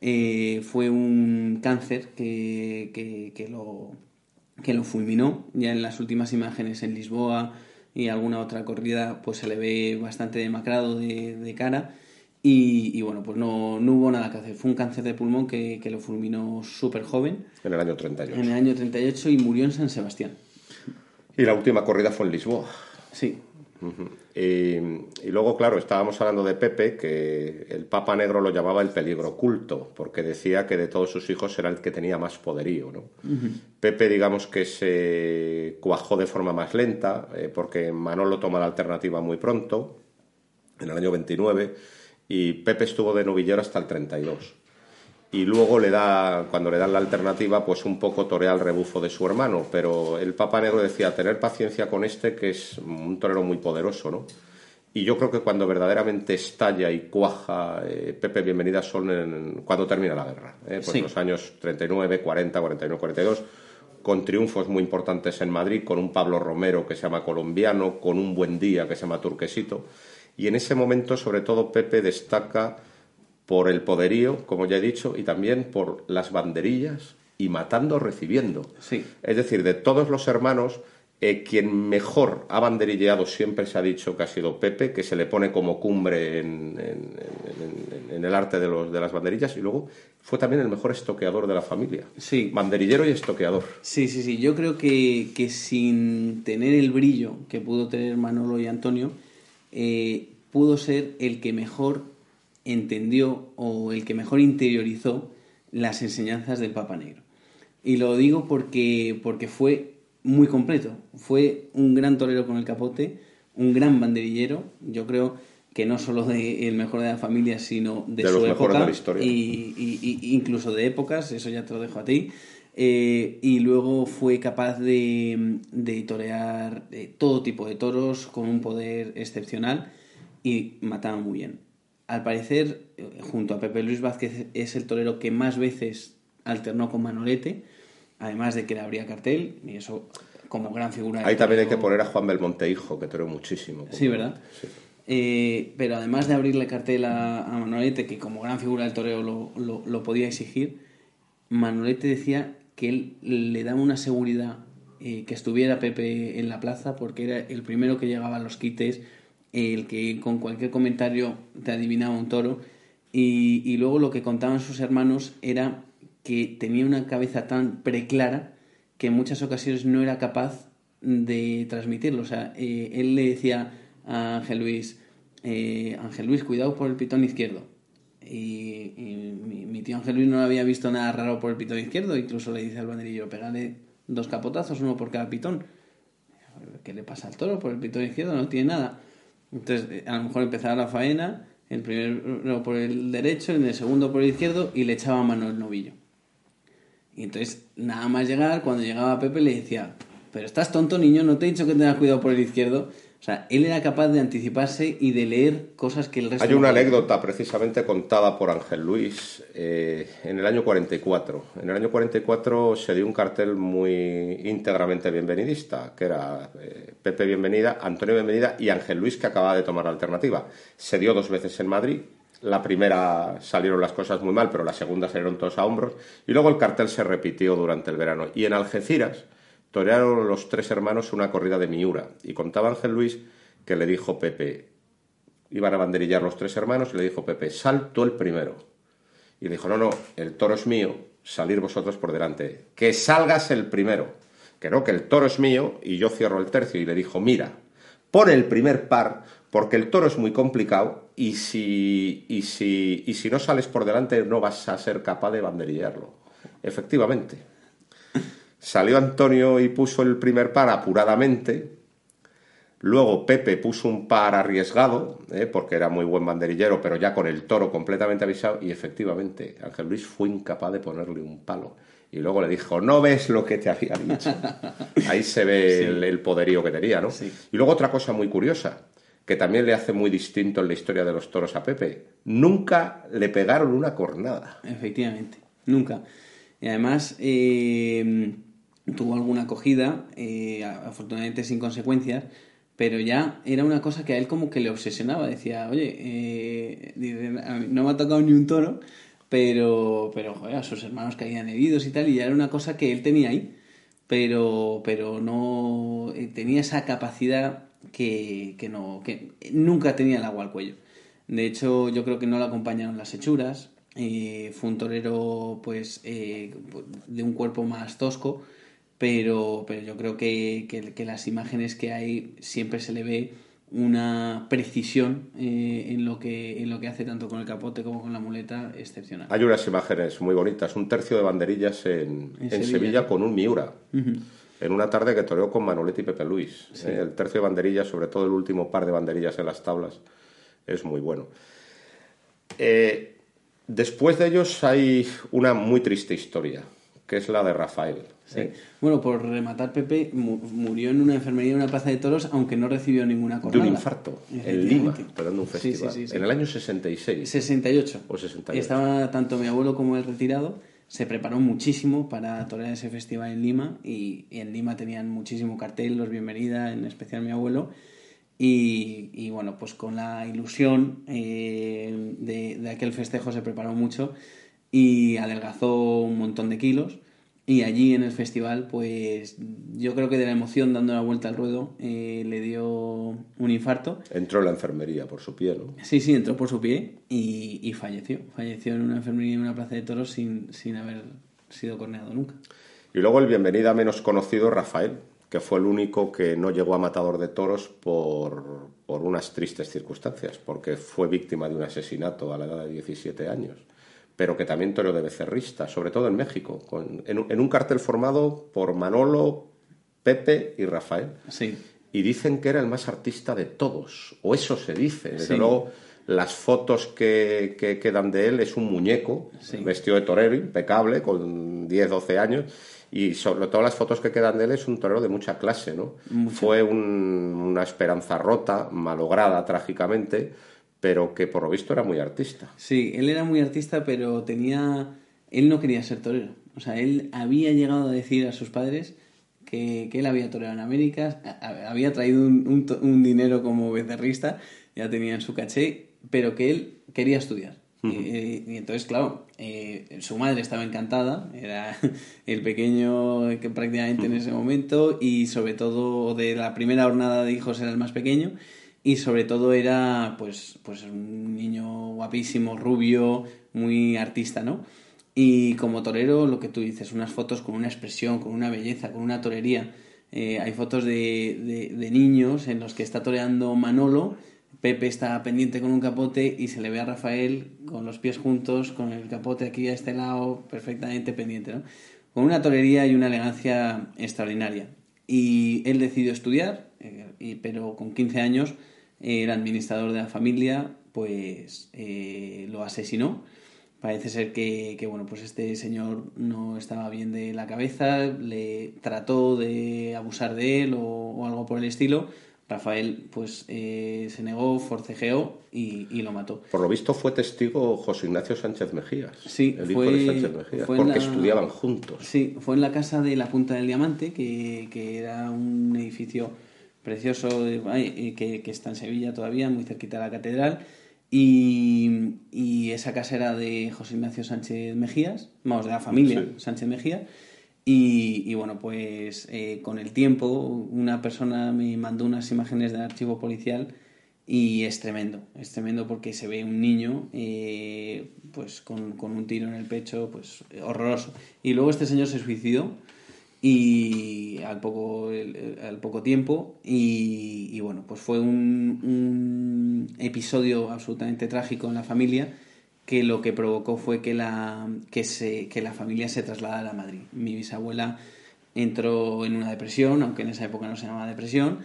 Eh, fue un cáncer que, que, que lo, que lo fulminó. Ya en las últimas imágenes en Lisboa y alguna otra corrida, pues se le ve bastante demacrado de, de cara. Y, y bueno, pues no, no hubo nada que hacer. Fue un cáncer de pulmón que, que lo fulminó súper joven En el año 38. en el año 38 y murió en San Sebastián. Y la última corrida fue en Lisboa. Sí, Ujú. y, y luego, claro, estábamos hablando de Pepe, que el Papa Negro lo llamaba el peligro oculto, porque decía que de todos sus hijos era el que tenía más poderío. ¿no? Pepe, digamos que se cuajó de forma más lenta, eh, porque Manolo toma la alternativa muy pronto, en el año 29, y Pepe estuvo de novillero hasta el 32. Y luego le da, cuando le dan la alternativa, pues un poco torea el rebufo de su hermano. Pero el Papa Negro decía, tener paciencia con este, que es un torero muy poderoso, ¿no? Y yo creo que cuando verdaderamente estalla y cuaja, eh, Pepe, bienvenidas son en- cuando termina la guerra. ¿eh? Pues Sí. los años 39, 40, 41, 42, con triunfos muy importantes en Madrid, con un Pablo Romero que se llama colombiano, con un buen día que se llama turquesito. Y en ese momento, sobre todo, Pepe destaca por el poderío, como ya he dicho, y también por las banderillas y matando recibiendo. sí. Es decir, de todos los hermanos, eh, quien mejor ha banderilleado siempre se ha dicho que ha sido Pepe, que se le pone como cumbre en, en- en- en- en el arte de, los, de las banderillas, y luego fue también el mejor estoqueador de la familia. Sí. Banderillero y estoqueador. Sí, sí, sí. Yo creo que, que sin tener el brillo que pudo tener Manolo y Antonio, eh, pudo ser el que mejor entendió o el que mejor interiorizó las enseñanzas del Papa Negro. Y lo digo porque, porque fue muy completo. Fue un gran torero con el capote, un gran banderillero. Yo creo que no solo de el mejor de la familia, sino de, De su los época de la historia. y, y- y- incluso de épocas, eso ya te lo dejo a ti. Eh, y luego fue capaz de, de torear eh, todo tipo de toros con un poder excepcional y mataba muy bien. Al parecer, eh, junto a Pepe Luis Vázquez, es el torero que más veces alternó con Manolete, además de que le abría cartel, y eso como gran figura. Ahí también hay torero- que poner a Juan Belmonte Hijo, que toreó muchísimo. Sí, ¿verdad? Sí. Eh, pero además de abrirle cartel a, a Manolete, que como gran figura del toreo lo, lo- lo podía exigir, Manolete decía que él le daba una seguridad eh, que estuviera Pepe en la plaza, porque era el primero que llegaba a los quites, el que con cualquier comentario te adivinaba un toro, y, y luego lo que contaban sus hermanos era que tenía una cabeza tan preclara que en muchas ocasiones no era capaz de transmitirlo. O sea, eh, él le decía a Ángel Luis, eh, Ángel Luis, cuidado por el pitón izquierdo. Y, mi tío Ángel Luis no había visto nada raro por el pitón izquierdo, incluso le dice al banderillo, pégale dos capotazos, uno por cada pitón. ¿Qué le pasa al toro por el pitón izquierdo? No tiene nada. Entonces, eh, a lo mejor empezaba la faena, el primero por el derecho, en el segundo por el izquierdo, y le echaba mano el novillo. Y entonces, nada más llegar, cuando llegaba Pepe le decía, pero estás tonto, niño, no te he dicho que tengas cuidado por el izquierdo. O sea, él era capaz de anticiparse y de leer cosas que el resto... Hay una anécdota precisamente contada por Ángel Luis eh, en el año 44. En el año 44 se dio un cartel muy íntegramente bienvenidista, que era eh, Pepe Bienvenida, Antonio Bienvenida y Ángel Luis, que acababa de tomar la alternativa. Se dio dos veces en Madrid. La primera salieron las cosas muy mal, pero la segunda salieron todos a hombros. Y luego el cartel se repitió durante el verano. Y en Algeciras torearon los tres hermanos una corrida de Miura. Y contaba Ángel Luis que le dijo Pepe, iban a banderillar los tres hermanos, y le dijo Pepe, salto el primero. Y le dijo, no, no, el toro es mío, salir vosotros por delante. Que salgas el primero. Que no, que el toro es mío y yo cierro el tercio. Y le dijo, mira, pon el primer par, porque el toro es muy complicado y si, y si, y si no sales por delante no vas a ser capaz de banderillarlo. Efectivamente. Salió Antonio y puso el primer par apuradamente. Luego Pepe puso un par arriesgado, ¿eh? porque era muy buen banderillero, pero ya con el toro completamente avisado. Y efectivamente, Ángel Luis fue incapaz de ponerle un palo. Y luego le dijo, no ves lo que te había dicho. Ahí se ve el, poderío que tenía, ¿no? Y luego otra cosa muy curiosa, que también le hace muy distinto en la historia de los toros a Pepe. Nunca le pegaron una cornada. Efectivamente, nunca. Y además, eh, tuvo alguna acogida, eh, afortunadamente sin consecuencias, pero ya era una cosa que a él como que le obsesionaba. Decía, oye, eh, no me ha tocado ni un toro, pero, pero joder, a sus hermanos caían heridos y tal, y ya era una cosa que él tenía ahí, pero, pero no eh, tenía esa capacidad que, que, no, que nunca tenía el agua al cuello. De hecho, yo creo que no le acompañaron las hechuras. fue un torero pues de un cuerpo más tosco pero, pero yo creo que, que, las imágenes que hay siempre se le ve una precisión eh, en, lo que, en lo que hace tanto con el capote como con la muleta excepcional. Hay unas imágenes muy bonitas, un tercio de banderillas en, en, Sevilla. con un Miura. En una tarde que toreó con Manoletti y Pepe Luis. Eh, el tercio de banderillas, sobre todo el último par de banderillas en las tablas, es muy bueno. Eh, después de ellos hay una muy triste historia, que es la de Rafael. Bueno, por rematar, Pepe murió en una enfermería en una plaza de toros, aunque no recibió ninguna cornada. De un infarto, en Lima, esperando un festival. en el año 66. 68. O 68. Estaba tanto mi abuelo como él retirado. Se preparó muchísimo para torear ese festival en Lima y, en Lima tenían muchísimo cartel, los bienvenida, en especial mi abuelo. Y, bueno, pues con la ilusión eh, de, de aquel festejo se preparó mucho y adelgazó un montón de kilos y allí en el festival, pues yo creo que de la emoción dando la vuelta al ruedo eh, le dio un infarto. Entró en la enfermería por su pie, ¿no? Sí, sí, entró por su pie y, falleció. Falleció en una enfermería en una plaza de toros sin, sin haber sido corneado nunca. Y luego el bienvenida menos conocido, Rafael, que fue el único que no llegó a matador de toros por, por unas tristes circunstancias, porque fue víctima de un asesinato a la edad de 17 años pero que también toreo de becerrista, sobre todo en México, en, un cartel formado por Manolo, Pepe y Rafael. Sí. Y dicen que era el más artista de todos, o eso se dice. Desde luego, las fotos que, quedan de él es un muñeco, vestido de torero, impecable, con 10, 12 años. Y sobre todo las fotos que quedan de él es un torero de mucha clase, ¿no? Fue una esperanza rota, malograda trágicamente, pero que por lo visto era muy artista. Sí, él era muy artista, pero tenía... Él no quería ser torero. O sea, él había llegado a decir a sus padres que, que él había toreado en América, había traído un, un, dinero como becerrista, ya tenía en su caché, pero que él quería estudiar. y, entonces, claro, eh, su madre estaba encantada, era el pequeño que prácticamente en ese momento, y sobre todo de la primera jornada de hijos era el más pequeño, y sobre todo era pues, pues un niño guapísimo, rubio, muy artista, ¿no? Y como torero, lo que tú dices, unas fotos con una expresión, con una belleza, con una torería. Eh, hay fotos de, de, niños en los que está toreando Manolo, Pepe está pendiente con un capote y se le ve a Rafael con los pies juntos, con el capote aquí a este lado, perfectamente pendiente, ¿no? Con una torería y una elegancia extraordinaria. Y él decidió estudiar, eh, pero con 15 años el administrador de la familia pues eh, lo asesinó. Parece ser que, bueno, pues este señor no estaba bien de la cabeza, le trató de abusar de él o, algo por el estilo, Rafael pues eh, se negó, forcejeó y, lo mató. Por lo visto fue testigo José Ignacio Sánchez Mejías, sí, el hijo de Sánchez Mejías, porque estudiaban juntos. Sí, fue en la casa de la Punta del Diamante, que, que era un edificio precioso que, que, está en Sevilla todavía, muy cerquita de la catedral. Y, y, esa casa era de José Ignacio Sánchez Mejías, vamos, de la familia Sánchez Mejías. Y, bueno, pues eh, con el tiempo una persona me mandó unas imágenes del archivo policial y es tremendo, es tremendo porque se ve un niño eh, pues con, un tiro en el pecho, pues horroroso. Y luego este señor se suicidó y al poco, al poco tiempo y, bueno, pues fue un, un episodio absolutamente trágico en la familia que lo que provocó fue que la, que se, que la familia se trasladara a Madrid. Mi bisabuela entró en una depresión, aunque en esa época no se llamaba depresión.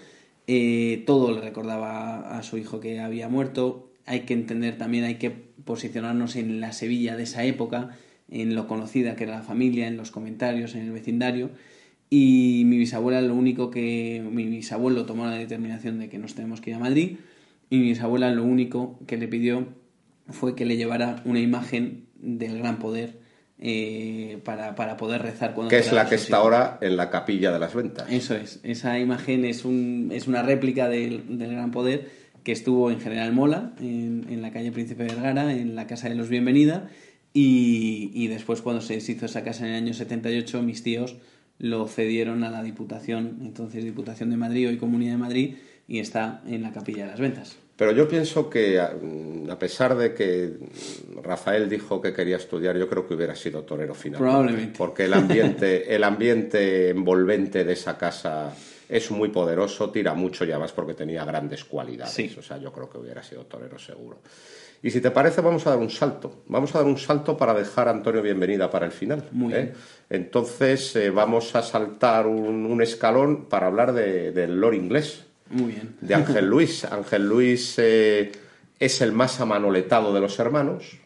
Eh, todo le recordaba a su hijo que había muerto. Hay que entender también, hay que posicionarnos en la Sevilla de esa época, en lo conocida que era la familia, en los comentarios, en el vecindario. Y mi bisabuela lo único que... Mi bisabuelo tomó la determinación de que nos tenemos que ir a Madrid y mi bisabuela lo único que le pidió fue que le llevara una imagen del gran poder eh, para, poder rezar cuando... Que es la que está ahora en la capilla de las ventas. Eso es, esa imagen es, un, es una réplica del, gran poder que estuvo en General Mola, en, la calle Príncipe Vergara, en la Casa de los Bienvenida, y, y, después cuando se deshizo esa casa en el año 78, mis tíos lo cedieron a la Diputación, entonces Diputación de Madrid, hoy Comunidad de Madrid, y está en la capilla de las ventas. Pero yo pienso que, a pesar de que Rafael dijo que quería estudiar, yo creo que hubiera sido torero final. Probablemente. Porque el ambiente, el ambiente envolvente de esa casa es muy poderoso, tira mucho ya más porque tenía grandes cualidades. O sea, yo creo que hubiera sido torero seguro. Y si te parece, vamos a dar un salto. Vamos a dar un salto para dejar a Antonio bienvenida para el final. Muy ¿eh? Entonces, eh, vamos a saltar un, escalón para hablar del lore inglés. Muy bien. De Ángel Luis. Ángel Luis eh, es el más amanoletado de los hermanos.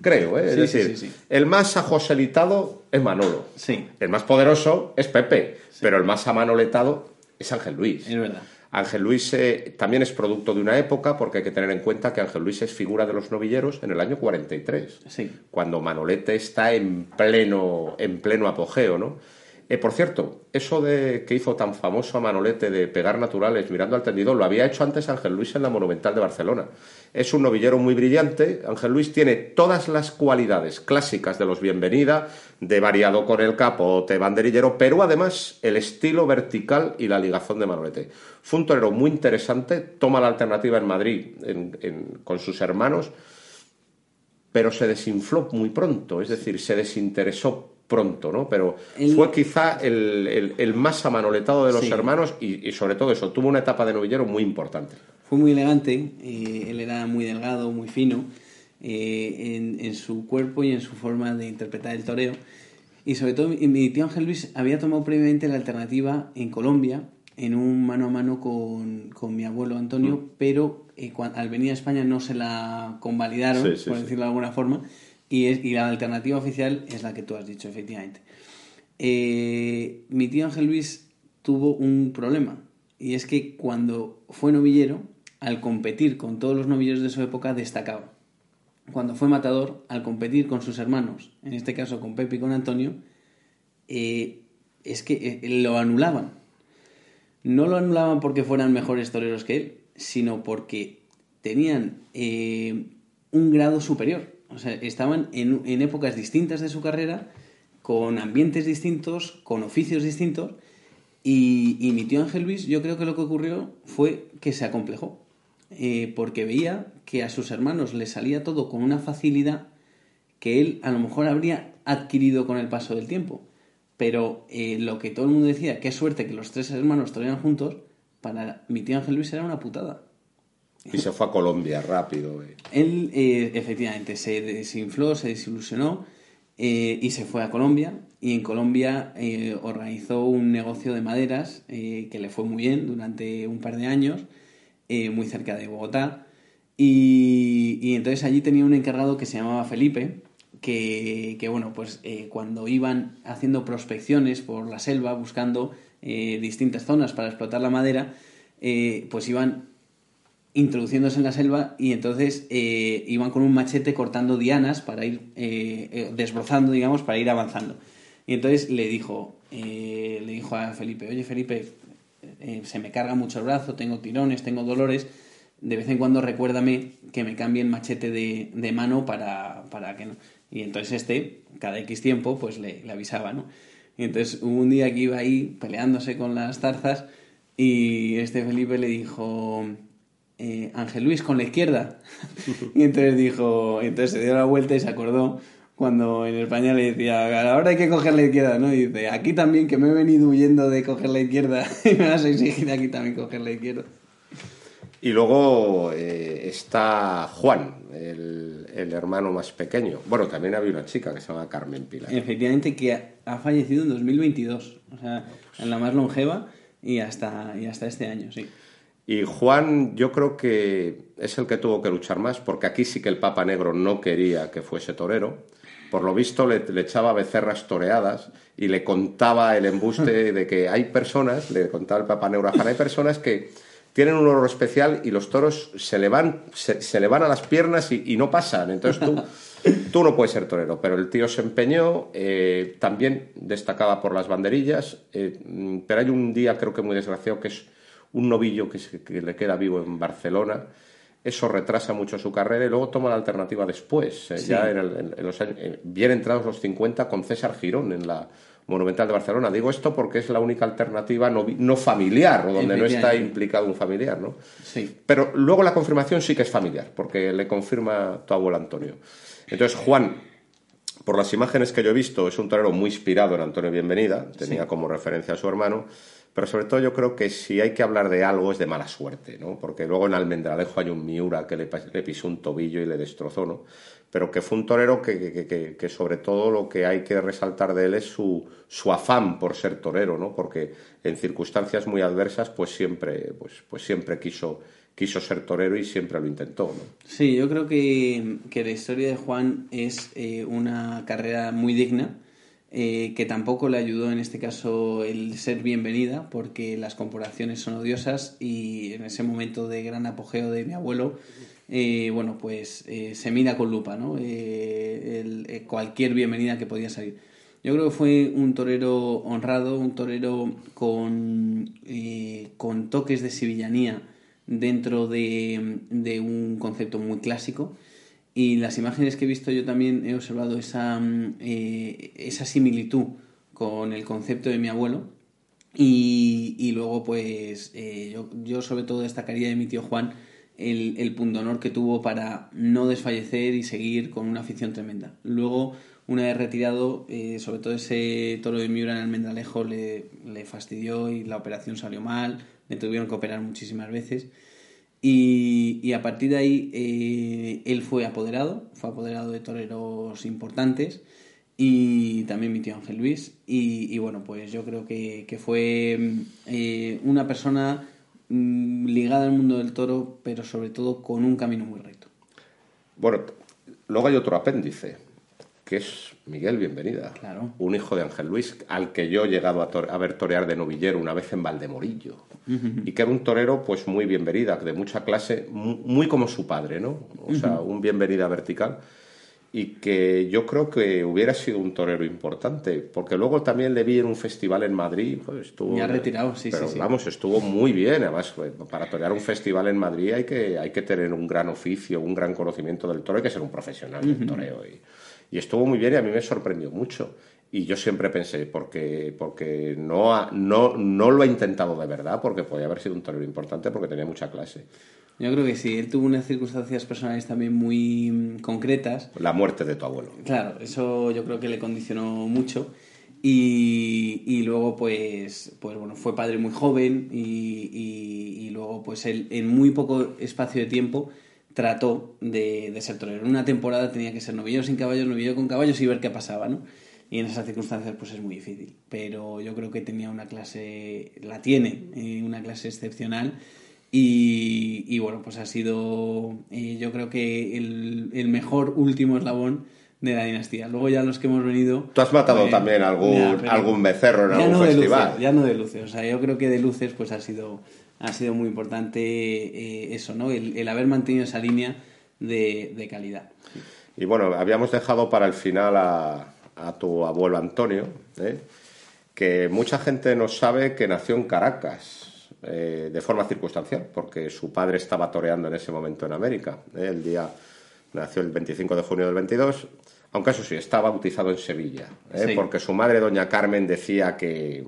Creo, ¿eh? Es decir, el más ajoselitado es Manolo. Sí. El más poderoso es Pepe. Pero el más amanoletado es Ángel Luis. Es verdad. Ángel Luis eh, también es producto de una época, porque hay que tener en cuenta que Ángel Luis es figura de los novilleros en el año 43, sí. cuando Manolete está en pleno, en pleno apogeo, ¿no? Eh, por cierto, eso de que hizo tan famoso a Manolete de pegar naturales mirando al tendidor, lo había hecho antes Ángel Luis en la Monumental de Barcelona. Es un novillero muy brillante. Ángel Luis tiene todas las cualidades clásicas de los Bienvenida, de variado con el capote, banderillero, pero además el estilo vertical y la ligazón de Manolete. Fue un torero muy interesante, toma la alternativa en Madrid con sus hermanos, pero se desinfló muy pronto, es decir, se desinteresó pronto, ¿no? Pero fue quizá el, más amanoletado de los hermanos y, sobre todo eso, tuvo una etapa de novillero muy importante. Fue muy elegante, eh, él era muy delgado, muy fino eh, en, su cuerpo y en su forma de interpretar el toreo. Y sobre todo, mi tío Ángel Luis había tomado previamente la alternativa en Colombia, en un mano a mano con, mi abuelo Antonio, mm. pero eh, al venir a España no se la convalidaron, por decirlo de alguna forma y, la alternativa oficial es la que tú has dicho, efectivamente. Eh, mi tío Ángel Luis tuvo un problema, y es que cuando fue novillero, al competir con todos los novilleros de su época, destacaba. Cuando fue matador, al competir con sus hermanos, en este caso con Pepe y con Antonio, eh, es que eh, lo anulaban. No lo anulaban porque fueran mejores toreros que él, sino porque tenían un grado superior. Estaban en, épocas distintas de su carrera, con ambientes distintos, con oficios distintos. Y, mi tío Ángel Luis, yo creo que lo que ocurrió fue que se acomplejó. Eh, porque veía que a sus hermanos les salía todo con una facilidad que él a lo mejor habría adquirido con el paso del tiempo. Pero eh, lo que todo el mundo decía, qué suerte que los tres hermanos torean juntos, para mi tío Ángel Luis era una putada. Y se fue a Colombia rápido. Eh. Él, eh, efectivamente, se desinfló, se desilusionó eh, y se fue a Colombia. Y en Colombia organizó un negocio de maderas que le fue muy bien durante un par de años, muy cerca de Bogotá. Y, y, entonces allí tenía un encargado que se llamaba Felipe, que, que bueno, pues cuando iban haciendo prospecciones por la selva, buscando distintas zonas para explotar la madera, eh, pues iban introduciéndose en la selva y entonces eh, iban con un machete cortando dianas para ir eh, desbrozando, digamos, para ir avanzando. Y entonces le dijo, le dijo a Felipe, oye Felipe, se me carga mucho el brazo, tengo tirones, tengo dolores, de vez en cuando recuérdame que me cambie el machete de, de mano para, para, que no. Y entonces este, cada X tiempo, pues le, le avisaba, ¿no? Y entonces hubo un día que iba ahí peleándose con las zarzas y este Felipe le dijo, eh, Ángel Luis, con la izquierda. y entonces dijo, entonces se dio la vuelta y se acordó cuando en España le decía, ahora hay que coger la izquierda, ¿no? Y dice, aquí también, que me he venido huyendo de coger la izquierda y me vas a exigir aquí también coger la izquierda. Y luego eh, está Juan, el, hermano más pequeño. Bueno, también había una chica que se llama Carmen Pilar. Efectivamente, que ha, fallecido en 2022, o sea, en la más longeva y hasta, y hasta este año, sí. Y Juan yo creo que es el que tuvo que luchar más, porque aquí sí que el Papa Negro no quería que fuese torero. Por lo visto le, le echaba becerras toreadas y le contaba el embuste de que hay personas, le contaba el Papa Negro a Juan, hay personas que tienen un oro especial y los toros se le van, se, le van a las piernas y, no pasan. Entonces tú, tú no puedes ser torero. Pero el tío se empeñó, eh, también destacaba por las banderillas, eh, pero hay un día creo que muy desgraciado que es un novillo que, le queda vivo en Barcelona. Eso retrasa mucho su carrera y luego toma la alternativa después, eh, ya en, los años, bien entrados los 50 con César Girón en la Monumental de Barcelona. Digo esto porque es la única alternativa no, familiar, o donde no está implicado un familiar, ¿no? Sí. Pero luego la confirmación sí que es familiar, porque le confirma tu abuelo Antonio. Entonces, Juan, por las imágenes que yo he visto, es un torero muy inspirado en Antonio Bienvenida, tenía como referencia a su hermano, pero sobre todo yo creo que si hay que hablar de algo es de mala suerte, ¿no? Porque luego en Almendralejo hay un Miura que le, le pisó un tobillo y le destrozó, ¿no? pero que fue un torero que, que, sobre todo lo que hay que resaltar de él es su, su, afán por ser torero, ¿no? Porque en circunstancias muy adversas, pues siempre, pues, pues siempre quiso, quiso ser torero y siempre lo intentó, ¿no? Sí, yo creo que, la historia de Juan es eh, una carrera muy digna. Eh, que tampoco le ayudó en este caso el ser bienvenida, porque las comparaciones son odiosas y en ese momento de gran apogeo de mi abuelo, eh, bueno, pues eh, se mira con lupa, ¿no? Cualquier bienvenida que podía salir. Yo creo que fue un torero honrado, un torero con, con toques de sevillanía dentro de, de, un concepto muy clásico. Y las imágenes que he visto yo también he observado esa, esa similitud con el concepto de mi abuelo. Y, y luego, pues, yo, yo sobre todo destacaría de mi tío Juan, el, el honor que tuvo para no desfallecer y seguir con una afición tremenda. Luego, una vez retirado, eh, sobre todo ese toro de Miura en el Mendalejo le, le, fastidió y la operación salió mal, le tuvieron que operar muchísimas veces. Y, y a partir de ahí eh, él fue apoderado, fue apoderado de toreros importantes y también mi tío Ángel Luis. Y, y bueno, pues yo creo que, que fue eh, una persona Mm, ligada al mundo del toro, pero sobre todo con un camino muy recto. Bueno, luego hay otro apéndice, que es Miguel Bienvenida, claro. un hijo de Ángel Luis, al que yo he llegado a, ver torear de novillero una vez en Valdemorillo, y que era un torero pues muy bienvenida, de mucha clase, muy, como su padre, ¿no? O sea, un bienvenida vertical. Y que yo creo que hubiera sido un torero importante, porque luego también le vi en un festival en Madrid, pues estuvo... Me ha retirado, sí, pero, sí, vamos, estuvo muy bien, además, pues, para torear un festival en Madrid hay que, hay que tener un gran oficio, un gran conocimiento del toro, hay que ser un profesional del toreo, y, y, estuvo muy bien y a mí me sorprendió mucho. Y yo siempre pensé, porque, porque no, no, no lo ha intentado de verdad, porque podía haber sido un torero importante, porque tenía mucha clase. Yo creo que sí, él tuvo unas circunstancias personales también muy mm, concretas. La muerte de tu abuelo. Claro, eso yo creo que le condicionó mucho. Y, y luego, pues, pues bueno, fue padre muy joven y, y, luego, pues él en muy poco espacio de tiempo trató de, de, ser torero. En una temporada tenía que ser novillo sin caballos, novillo con caballos y ver qué pasaba, ¿no? Y en esas circunstancias, pues es muy difícil. Pero yo creo que tenía una clase, la tiene, eh, una clase excepcional y, bueno, pues ha sido eh, yo creo que el, el, mejor último eslabón de la dinastía. Luego ya los que hemos venido... Tú has matado pues, también algún, algún becerro en algún festival. ya no de luces, o sea, yo creo que de luces pues ha sido, ha sido muy importante eh, eso, ¿no? El, haber mantenido esa línea de, calidad. Y bueno, habíamos dejado para el final a, tu abuelo Antonio, ¿eh? que mucha gente no sabe que nació en Caracas eh, de forma circunstancial, porque su padre estaba toreando en ese momento en América. El día nació el 25 de junio del 22, aunque eso sí, está bautizado en Sevilla, porque su madre, doña Carmen, decía que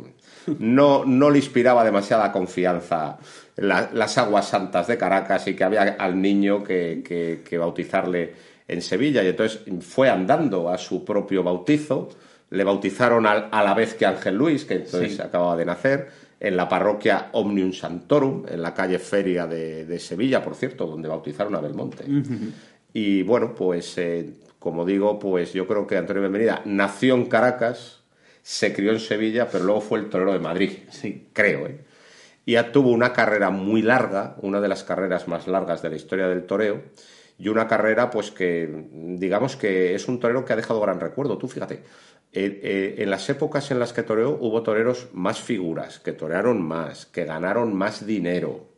no, no le inspiraba demasiada confianza las aguas santas de Caracas y que había al niño que, bautizarle en Sevilla. Y entonces fue andando a su propio bautizo, le bautizaron a, la vez que Ángel Luis, que entonces acababa de nacer, en la parroquia Omnium Santorum, en la calle Feria de, Sevilla, por cierto, donde bautizaron a Belmonte. Y bueno, pues eh, como digo, pues yo creo que Antonio Bienvenida nació en Caracas, se crió en Sevilla, pero luego fue el torero de Madrid. Sí. Creo, ¿eh? Y tuvo una carrera muy larga, una de las carreras más largas de la historia del toreo, y una carrera, pues que, digamos que es un torero que ha dejado gran recuerdo. Tú fíjate, eh, eh, en las épocas en las que toreó hubo toreros más figuras, que torearon más, que ganaron más dinero,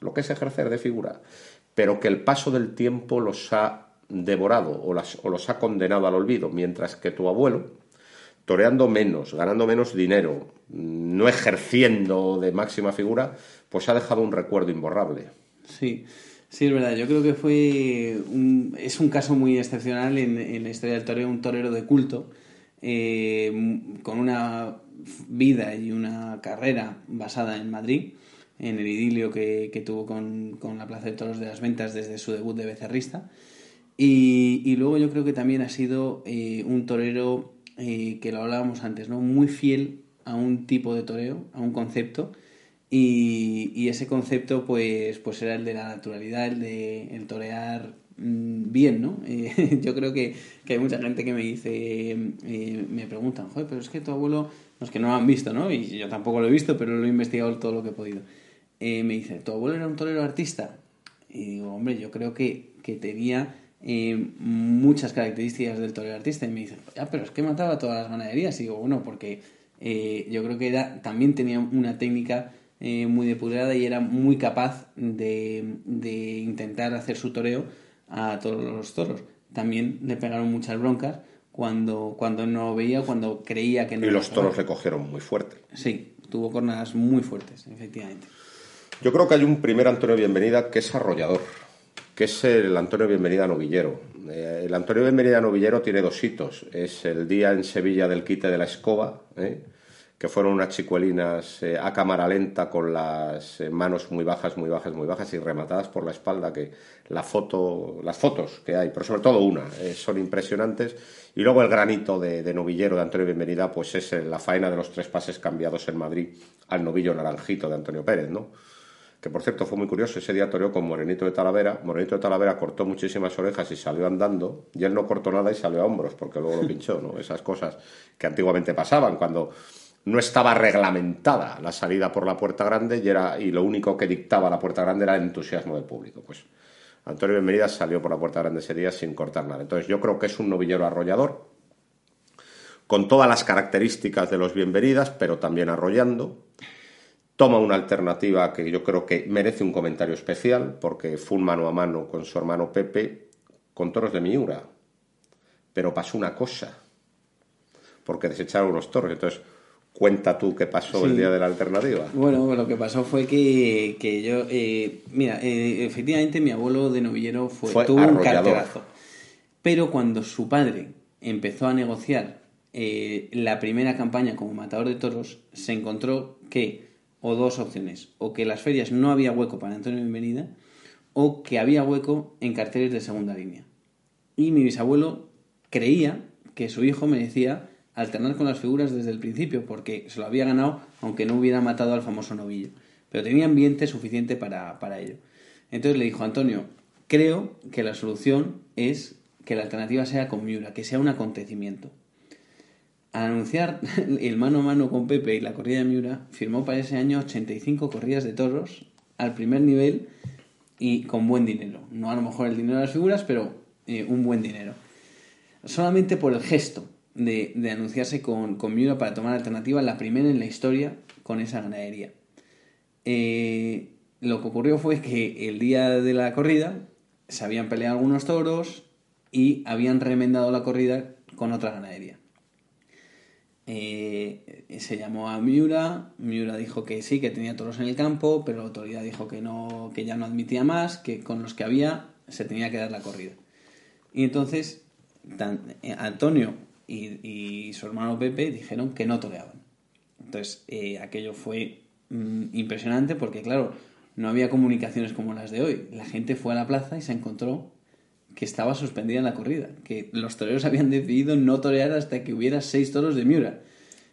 lo que es ejercer de figura, pero que el paso del tiempo los ha devorado o, o los ha condenado al olvido, mientras que tu abuelo, toreando menos, ganando menos dinero, no ejerciendo de máxima figura, pues ha dejado un recuerdo imborrable. Sí, sí, es verdad. Yo creo que fue es un caso muy excepcional en, la historia del toreo, un torero de culto, eh, con una vida y una carrera basada en Madrid, en el idilio que, tuvo con, la Plaza de Toros de las Ventas desde su debut de becerrista. Y, luego yo creo que también ha sido eh, un torero eh, que lo hablábamos antes, ¿no? Muy fiel a un tipo de toreo, a un concepto, y, ese concepto pues, pues era el de la naturalidad, el de el torear mm, bien, ¿no? Eh, yo creo que, hay mucha gente que me dice, eh, me preguntan, joder, pero es que tu abuelo, los que no lo han visto, ¿no? Y yo tampoco lo he visto, pero lo he investigado todo lo que he podido. me dice, ¿tu abuelo era un torero artista? Y digo, hombre, yo creo que, que tenía muchas características del torero artista. Y me dice, ya, pero es que mataba todas las ganaderías. Y digo, bueno, porque eh, yo creo que era, también tenía una técnica eh, muy depurada y era muy capaz de, de, intentar hacer su toreo a todos los toros. También le pegaron muchas broncas cuando, cuando no veía, cuando creía que no. Y los toros le cogieron muy fuerte. Sí, tuvo cornadas muy fuertes, efectivamente. Yo creo que hay un primer Antonio Bienvenida que es arrollador es el Antonio Bienvenida Novillero. Eh, el Antonio Bienvenida Novillero tiene dos hitos. Es el día en Sevilla del quite de la escoba, ¿eh? que fueron unas chicuelinas eh, a cámara lenta con las manos muy bajas, muy bajas, muy bajas y rematadas por la espalda, que la foto, las fotos que hay, pero sobre todo una, son impresionantes. Y luego el granito de, de, novillero de Antonio Bienvenida, pues es la faena de los tres pases cambiados en Madrid al novillo naranjito de Antonio Pérez, ¿no? Que por cierto fue muy curioso, ese día toreó con Morenito de Talavera, Morenito de Talavera cortó muchísimas orejas y salió andando, y él no cortó nada y salió a hombros, porque luego lo pinchó, ¿no? Esas cosas que antiguamente pasaban, cuando no estaba reglamentada la salida por la puerta grande y, era, y lo único que dictaba la puerta grande era el entusiasmo del público. Pues Antonio Bienvenida salió por la puerta grande ese día sin cortar nada. Entonces yo creo que es un novillero arrollador, con todas las características de los Bienvenidas, pero también arrollando toma una alternativa que yo creo que merece un comentario especial, porque fue un mano a mano con su hermano Pepe con toros de Miura. Pero pasó una cosa, porque desecharon unos toros. Entonces, cuenta tú qué pasó el día de la alternativa. Bueno, lo que pasó fue que, yo. Eh, mira, eh, efectivamente, mi abuelo de novillero fue, tuvo un carterazo. Pero cuando su padre empezó a negociar eh, la primera campaña como matador de toros, se encontró que o dos opciones, o que las ferias no había hueco para Antonio Bienvenida, o que había hueco en carteles de segunda línea. Y mi bisabuelo creía que su hijo merecía alternar con las figuras desde el principio, porque se lo había ganado aunque no hubiera matado al famoso novillo. Pero tenía ambiente suficiente para, para ello. Entonces le dijo, Antonio, creo que la solución es que la alternativa sea con Miura, que sea un acontecimiento. Al anunciar el mano a mano con Pepe y la corrida de Miura, firmó para ese año 85 corridas de toros al primer nivel y con buen dinero. No a lo mejor el dinero de las figuras, pero eh, un buen dinero. Solamente por el gesto de, anunciarse con, Miura para tomar alternativa, la primera en la historia con esa ganadería. Eh, lo que ocurrió fue que el día de la corrida se habían peleado algunos toros y habían remendado la corrida con otra ganadería. Eh, se llamó a Miura, Miura dijo que sí, que tenía toros en el campo, pero la autoridad dijo que no, que ya no admitía más, que con los que había se tenía que dar la corrida. Y entonces eh, Antonio y, su hermano Pepe dijeron que no toreaban. Entonces eh, aquello fue mm, impresionante porque claro, no había comunicaciones como las de hoy. La gente fue a la plaza y se encontró que estaba suspendida en la corrida, que los toreros habían decidido no torear hasta que hubiera seis toros de Miura.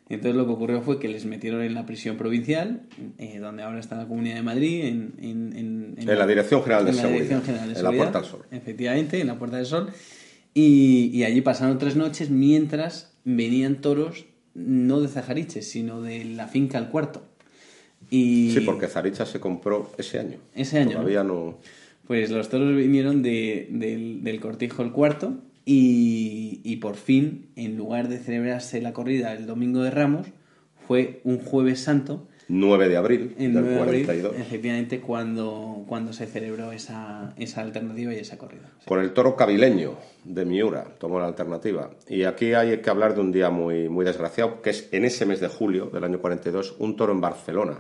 Entonces lo que ocurrió fue que les metieron en la prisión provincial, eh, donde ahora está la Comunidad de Madrid, en, en, en, la Dirección General de Seguridad. en la Puerta del Sol. Efectivamente, en la Puerta del Sol. Y, y, allí pasaron tres noches mientras venían toros no de Zajariches, sino de la finca al cuarto. Y... Sí, porque Zaricha se compró ese año. Ese año. Todavía no... Pues los toros vinieron de, del, cortijo el cuarto y, por fin, en lugar de celebrarse la corrida el domingo de Ramos, fue un jueves santo. 9 de abril del 42. efectivamente, cuando, cuando se celebró esa, esa alternativa y esa corrida. Con el toro cabileño de Miura tomó la alternativa. Y aquí hay que hablar de un día muy, muy desgraciado, que es en ese mes de julio del año 42, un toro en Barcelona,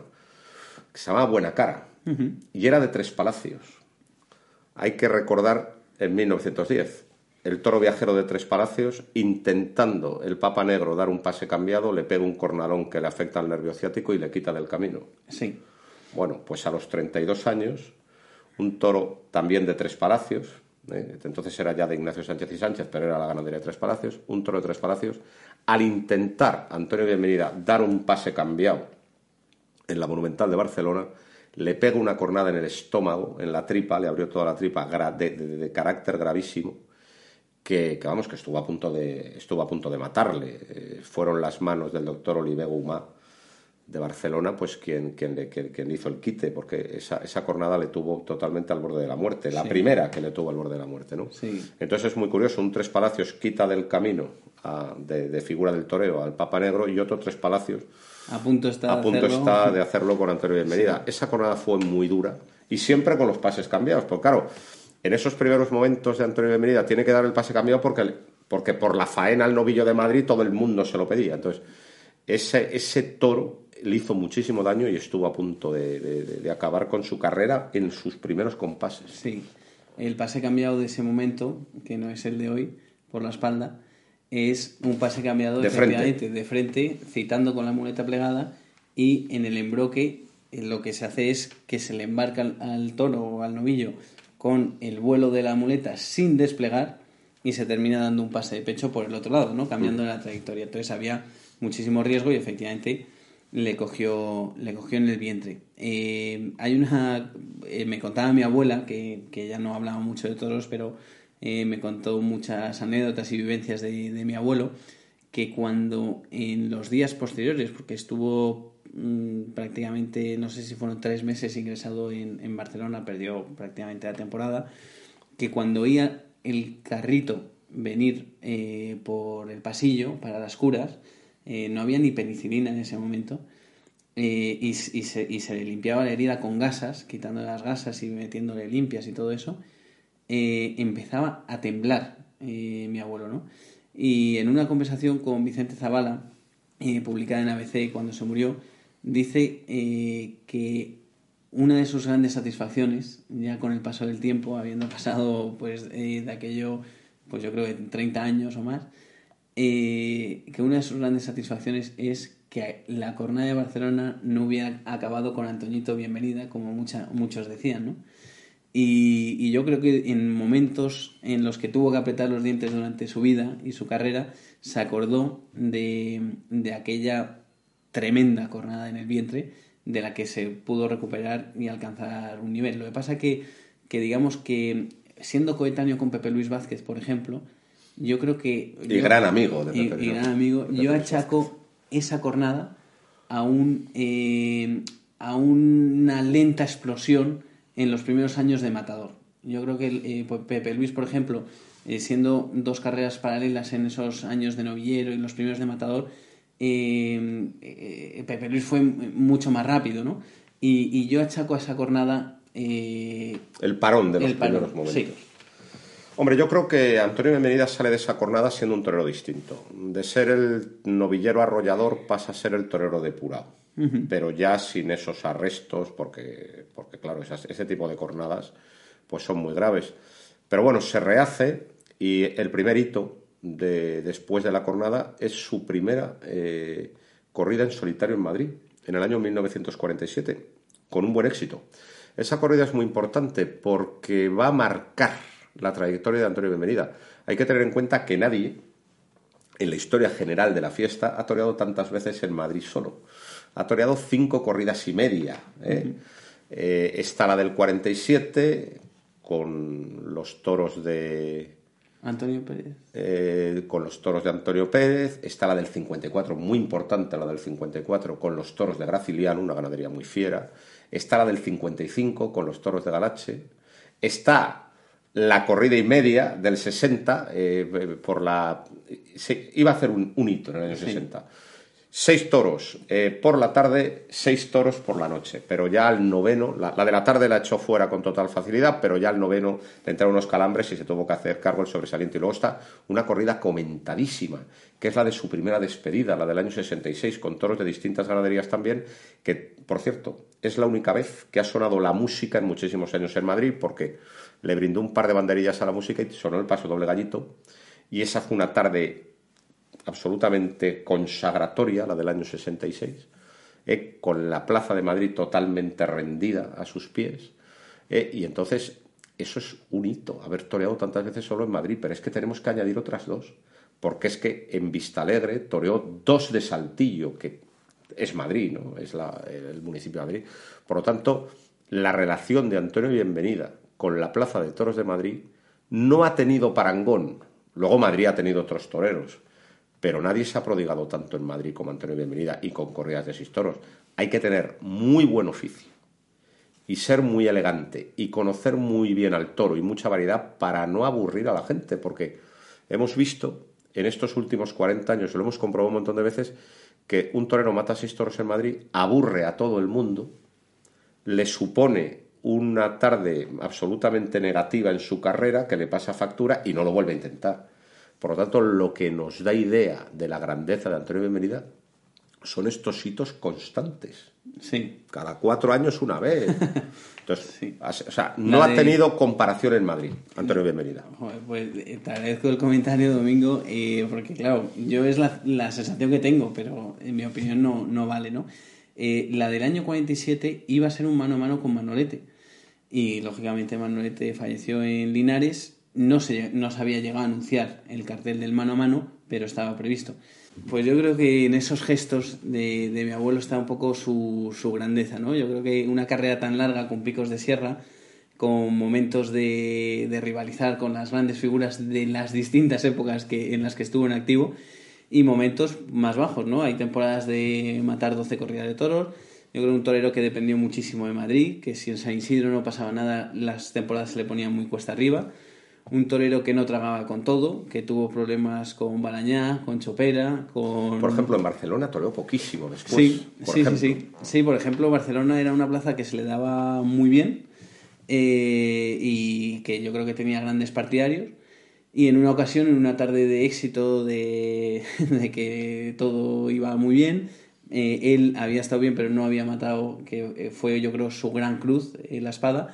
que se llamaba Buena Cara, y era de Tres Palacios hay que recordar en 1910, el toro viajero de Tres Palacios, intentando el Papa Negro dar un pase cambiado, le pega un cornalón que le afecta al nervio ciático y le quita del camino. Sí. Bueno, pues a los 32 años, un toro también de Tres Palacios, ¿eh? entonces era ya de Ignacio Sánchez y Sánchez, pero era la ganadería de Tres Palacios, un toro de Tres Palacios, al intentar Antonio Bienvenida dar un pase cambiado en la Monumental de Barcelona, le pega una cornada en el estómago, en la tripa, le abrió toda la tripa de, carácter gravísimo, que, vamos, que estuvo a punto de, estuvo a punto de matarle. Eh, fueron las manos del doctor Oliver Gumá de Barcelona, pues quien, quien, quien, hizo el quite, porque esa, esa, cornada le tuvo totalmente al borde de la muerte, la primera que le tuvo al borde de la muerte, ¿no? Entonces es muy curioso, un Tres Palacios quita del camino de, figura del toreo al Papa Negro y otro Tres Palacios a punto está, a punto está de hacerlo con Antonio Bienvenida. Esa jornada fue muy dura y siempre con los pases cambiados, porque claro, en esos primeros momentos de Antonio Bienvenida tiene que dar el pase cambiado porque, porque por la faena al novillo de Madrid todo el mundo se lo pedía. Entonces, ese, ese toro le hizo muchísimo daño y estuvo a punto de, acabar con su carrera en sus primeros compases. Sí, el pase cambiado de ese momento, que no es el de hoy, por la espalda, es un pase cambiado de frente. de frente, citando con la muleta plegada y en el embroque eh, lo que se hace es que se le embarca al, toro o al novillo con el vuelo de la muleta sin desplegar y se termina dando un pase de pecho por el otro lado, ¿no? cambiando la trayectoria. Entonces había muchísimo riesgo y efectivamente le cogió, le cogió en el vientre. Eh, hay una. Eh, me contaba mi abuela, que, que ya no hablaba mucho de toros, pero eh, me contó muchas anécdotas y vivencias de, mi abuelo, que cuando en los días posteriores, porque estuvo mm, prácticamente, no sé si fueron tres meses ingresado en, Barcelona, perdió prácticamente la temporada, que cuando oía el carrito venir eh, por el pasillo para las curas, eh, no había ni penicilina en ese momento, y, se, y, se, le limpiaba la herida con gasas, quitándole las gasas y metiéndole limpias y todo eso, eh, empezaba a temblar eh, mi abuelo, ¿no? Y en una conversación con Vicente Zavala, eh, publicada en ABC cuando se murió, dice que una de sus grandes satisfacciones, ya con el paso del tiempo, habiendo pasado pues de aquello, pues yo creo que 30 años o más, que una de sus grandes satisfacciones es que la corona de Barcelona no hubiera acabado con Antoñito Bienvenida, como mucha, muchos decían, ¿no? Y, yo creo que en momentos en los que tuvo que apretar los dientes durante su vida y su carrera, se acordó de, aquella tremenda cornada en el vientre de la que se pudo recuperar y alcanzar un nivel. Lo que pasa que, que digamos que siendo coetáneo con Pepe Luis Vázquez, por ejemplo, yo creo que... Y gran amigo de Pepe y, gran amigo. yo achaco esa cornada a, un, eh, a una lenta explosión en los primeros años de Matador. Yo creo que eh, pues, Pepe Luis, por ejemplo, eh, siendo dos carreras paralelas en esos años de novillero y los primeros de Matador, eh, Pepe Luis fue mucho más rápido, ¿no? Y, y yo achaco a esa cornada... El parón de los parón, primeros momentos. sí. Hombre, yo creo que Antonio Bienvenida sale de esa cornada siendo un torero distinto. De ser el novillero arrollador pasa a ser el torero depurado. Pero ya sin esos arrestos, porque, porque claro, esas- ese tipo de cornadas pues son muy graves. Pero bueno, se rehace y el primer hito de, después de la cornada es su primera eh, corrida en solitario en Madrid, en el año 1947, con un buen éxito. Esa corrida es muy importante porque va a marcar la trayectoria de Antonio Bienvenida. Hay que tener en cuenta que nadie en la historia general de la fiesta ha toreado tantas veces en Madrid solo. Ha toreado cinco corridas y media. ¿eh? Eh, está la del 47 con los toros de Antonio Pérez. eh, con los toros de Antonio Pérez, está la del 54, muy importante la del 54, con los toros de Graciliano, una ganadería muy fiera, está la del 55 con los toros de Galache, está la corrida y media del 60, eh, por la... se- iba a hacer un, un hito en el año 60. Seis toros eh, por la tarde, seis toros por la noche. Pero ya al noveno, la, la de la tarde la echó fuera con total facilidad, pero ya al noveno le entraron unos calambres y se tuvo que hacer cargo el sobresaliente. Y luego está una corrida comentadísima, que es la de su primera despedida, la del año 66, con toros de distintas ganaderías también, que, por cierto, es la única vez que ha sonado la música en muchísimos años en Madrid, porque le brindó un par de banderillas a la música y sonó el paso doble gallito. Y esa fue una tarde absolutamente consagratoria, la del año 66, eh, con la Plaza de Madrid totalmente rendida a sus pies. eh, y entonces, eso es un hito, haber toreado tantas veces solo en Madrid, pero es que tenemos que añadir otras dos, porque es que en Vistalegre toreó dos de Saltillo, que es Madrid, ¿no? es el municipio de Madrid. Por lo tanto, la relación de Antonio Bienvenida con la Plaza de Toros de Madrid no ha tenido parangón. Luego Madrid ha tenido otros toreros, pero nadie se ha prodigado tanto en Madrid como Antonio Bienvenida y con corridas de seis toros. Hay que tener muy buen oficio y ser muy elegante y conocer muy bien al toro y mucha variedad para no aburrir a la gente, porque hemos visto en estos últimos 40 años, lo hemos comprobado un montón de veces, que un torero mata seis toros en Madrid, aburre a todo el mundo, le supone una tarde absolutamente negativa en su carrera que le pasa factura y no lo vuelve a intentar. Por lo tanto, lo que nos da idea de la grandeza de Antonio Bienvenida son estos hitos constantes. Sí. Cada cuatro años una vez. Entonces, Sí. o sea, no ha tenido comparación en Madrid, Antonio Bienvenida. Pues eh, te agradezco el comentario, Domingo, eh, porque claro, yo es la, la sensación que tengo, pero en mi opinión no, no vale, ¿no? Eh, la del año 47 iba a ser un mano a mano con Manolete. Y lógicamente Manolete falleció en Linares. No se, no se había llegado a anunciar el cartel del mano a mano, pero estaba previsto. Pues yo creo que en esos gestos de, de mi abuelo está un poco su, su grandeza, ¿no? Yo creo que una carrera tan larga con picos de sierra, con momentos de, de rivalizar con las grandes figuras de las distintas épocas que, en las que estuvo en activo, y momentos más bajos, ¿no? Hay temporadas de matar 12 corridas de toros. Yo creo un torero que dependió muchísimo de Madrid, que si en San Isidro no pasaba nada, las temporadas se le ponían muy cuesta arriba. Un torero que no tragaba con todo, que tuvo problemas con Balañá, con Chopera, con... Por ejemplo, en Barcelona toreó poquísimo después. Sí, por sí, ejemplo. sí, sí. Sí, por ejemplo, Barcelona era una plaza que se le daba muy bien eh, y que yo creo que tenía grandes partidarios. Y en una ocasión, en una tarde de éxito, de, de que todo iba muy bien, eh, él había estado bien, pero no había matado, que eh, fue yo creo su gran cruz, eh, la espada,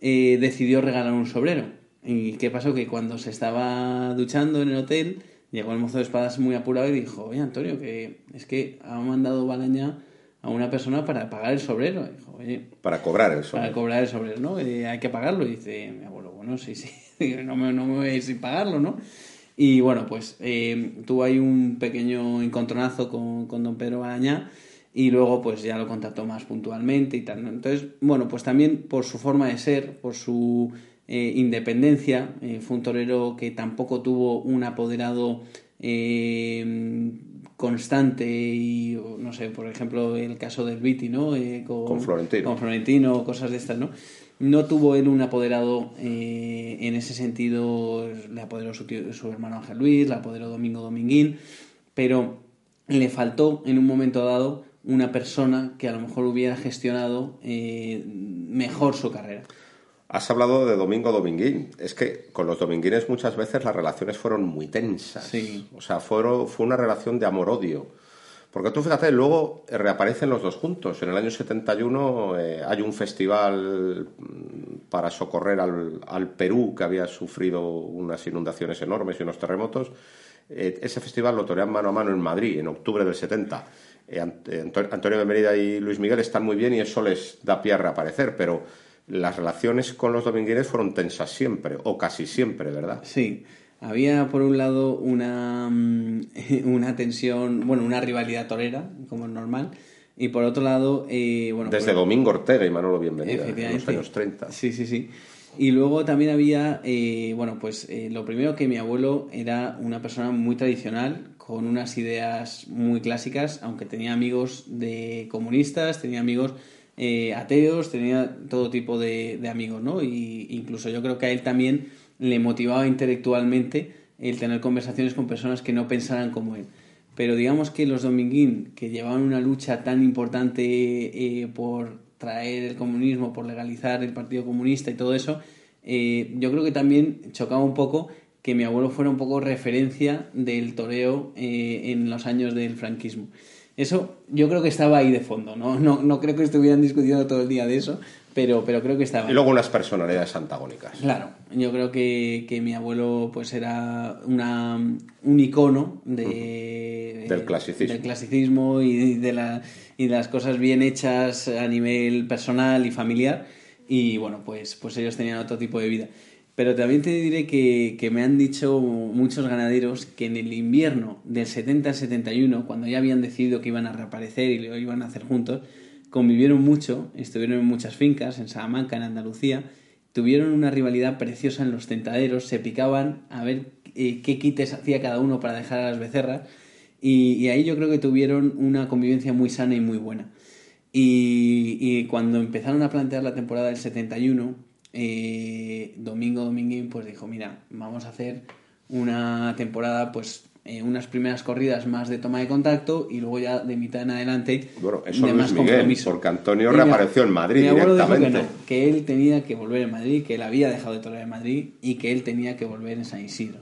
decidió regalar un sobrero. ¿Y qué pasó? Que cuando se estaba duchando en el hotel, llegó el mozo de espadas muy apurado y dijo, oye Antonio, que es que ha mandado Balaña a una persona para pagar el sobrero. Dijo, oye, Para cobrar el sol. para cobrar el sobrero, ¿no? Eh, hay que pagarlo. Y dice mi abuelo, bueno, sí, sí, no me, no me voy a ir sin pagarlo, ¿no? Y bueno, pues eh, tuvo ahí un pequeño encontronazo con, con don Pedro Balañá y luego pues ya lo contactó más puntualmente y tal. ¿no? Entonces, bueno, pues también por su forma de ser, por su eh, independencia, eh, fue un torero que tampoco tuvo un apoderado eh, constante y no sé, por ejemplo, el caso del Viti, ¿no? Eh, Con Florentino. Con Florentino, cosas de estas, ¿no? No tuvo él un apoderado en ese sentido, le apoderó su, tío- su hermano Ángel Luis, le apoderó Domingo Dominguín, pero le faltó en un momento dado una persona que a lo mejor hubiera gestionado eh, mejor su carrera. Has hablado de Domingo Dominguín. Es que con los dominguines muchas veces las relaciones fueron muy tensas. Sí. O sea, fueron, fue una relación de amor-odio. Porque tú fíjate, luego reaparecen los dos juntos. En el año 71 eh, hay un festival mm, para socorrer al, al, Perú que había sufrido unas inundaciones enormes y unos terremotos. Eh, ese festival lo torean mano a mano en Madrid en octubre del 70. Eh, Antonio Benvenida y Luis Miguel están muy bien y eso les da pie a reaparecer, pero las relaciones con los dominguines fueron tensas siempre, o casi siempre, ¿verdad? Sí. Había por un lado una, mm, una tensión, bueno, una rivalidad torera, como es normal, y por otro lado, eh, bueno... Desde pues, Domingo Ortega y Manolo Bienvenida, en los años 30. Sí, sí, sí. Y luego también había, eh, bueno, pues eh, lo primero que mi abuelo era una persona muy tradicional, con unas ideas muy clásicas, aunque tenía amigos de comunistas, tenía amigos eh, ateos, tenía todo tipo de, amigos, ¿no? Y incluso yo creo que a él también le motivaba intelectualmente el tener conversaciones con personas que no pensaran como él. Pero digamos que los dominguín, que llevaban una lucha tan importante eh, por traer el comunismo, por legalizar el Partido Comunista y todo eso, eh, yo creo que también chocaba un poco que mi abuelo fuera un poco referencia del toreo eh, en los años del franquismo. Eso yo creo que estaba ahí de fondo, ¿no? No, no creo que estuvieran discutiendo todo el día de eso, pero, pero creo que estaba. Y luego unas personalidades antagónicas. Claro, yo creo que, que mi abuelo pues era una, un icono de, del clasicismo, del clasicismo y, de la, y de las cosas bien hechas a nivel personal y familiar. Y bueno, pues, pues ellos tenían otro tipo de vida. Pero también te diré que, que, me han dicho muchos ganaderos que en el invierno del 70 al 71, cuando ya habían decidido que iban a reaparecer y lo iban a hacer juntos, convivieron mucho, estuvieron en muchas fincas, en Salamanca, en Andalucía, tuvieron una rivalidad preciosa en los tentaderos, se picaban a ver eh, qué quites hacía cada uno para dejar a las becerras, y, ahí yo creo que tuvieron una convivencia muy sana y muy buena. Y, y cuando empezaron a plantear la temporada del 71, eh, Domingo Dominguín pues dijo, mira, vamos a hacer una temporada, pues eh, unas primeras corridas más de toma de contacto y luego ya de mitad en adelante bueno, eso de más Miguel, compromiso. Porque Antonio reapareció en Madrid mi directamente. Dijo que, no, que él tenía que volver en Madrid, que él había dejado de torear en Madrid y que él tenía que volver en San Isidro.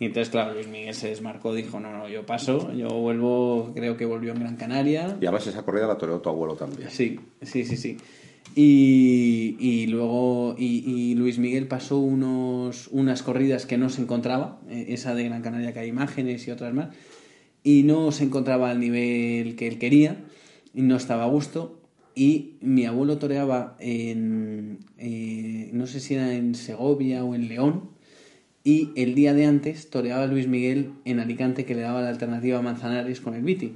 Y entonces, claro, Luis Miguel se desmarcó, dijo, no, no, yo paso, yo vuelvo, creo que volvió en Gran Canaria. Y además esa corrida la toreó tu abuelo también. Sí, sí, sí, sí. Y, luego y, Luis Miguel pasó unos, unas corridas que no se encontraba, eh, esa de Gran Canaria que hay imágenes y otras más, y no se encontraba al nivel que él quería, y no estaba a gusto. Y mi abuelo toreaba en, eh, no sé si era en Segovia o en León, y el día de antes toreaba Luis Miguel en Alicante que le daba la alternativa a Manzanares con el Viti.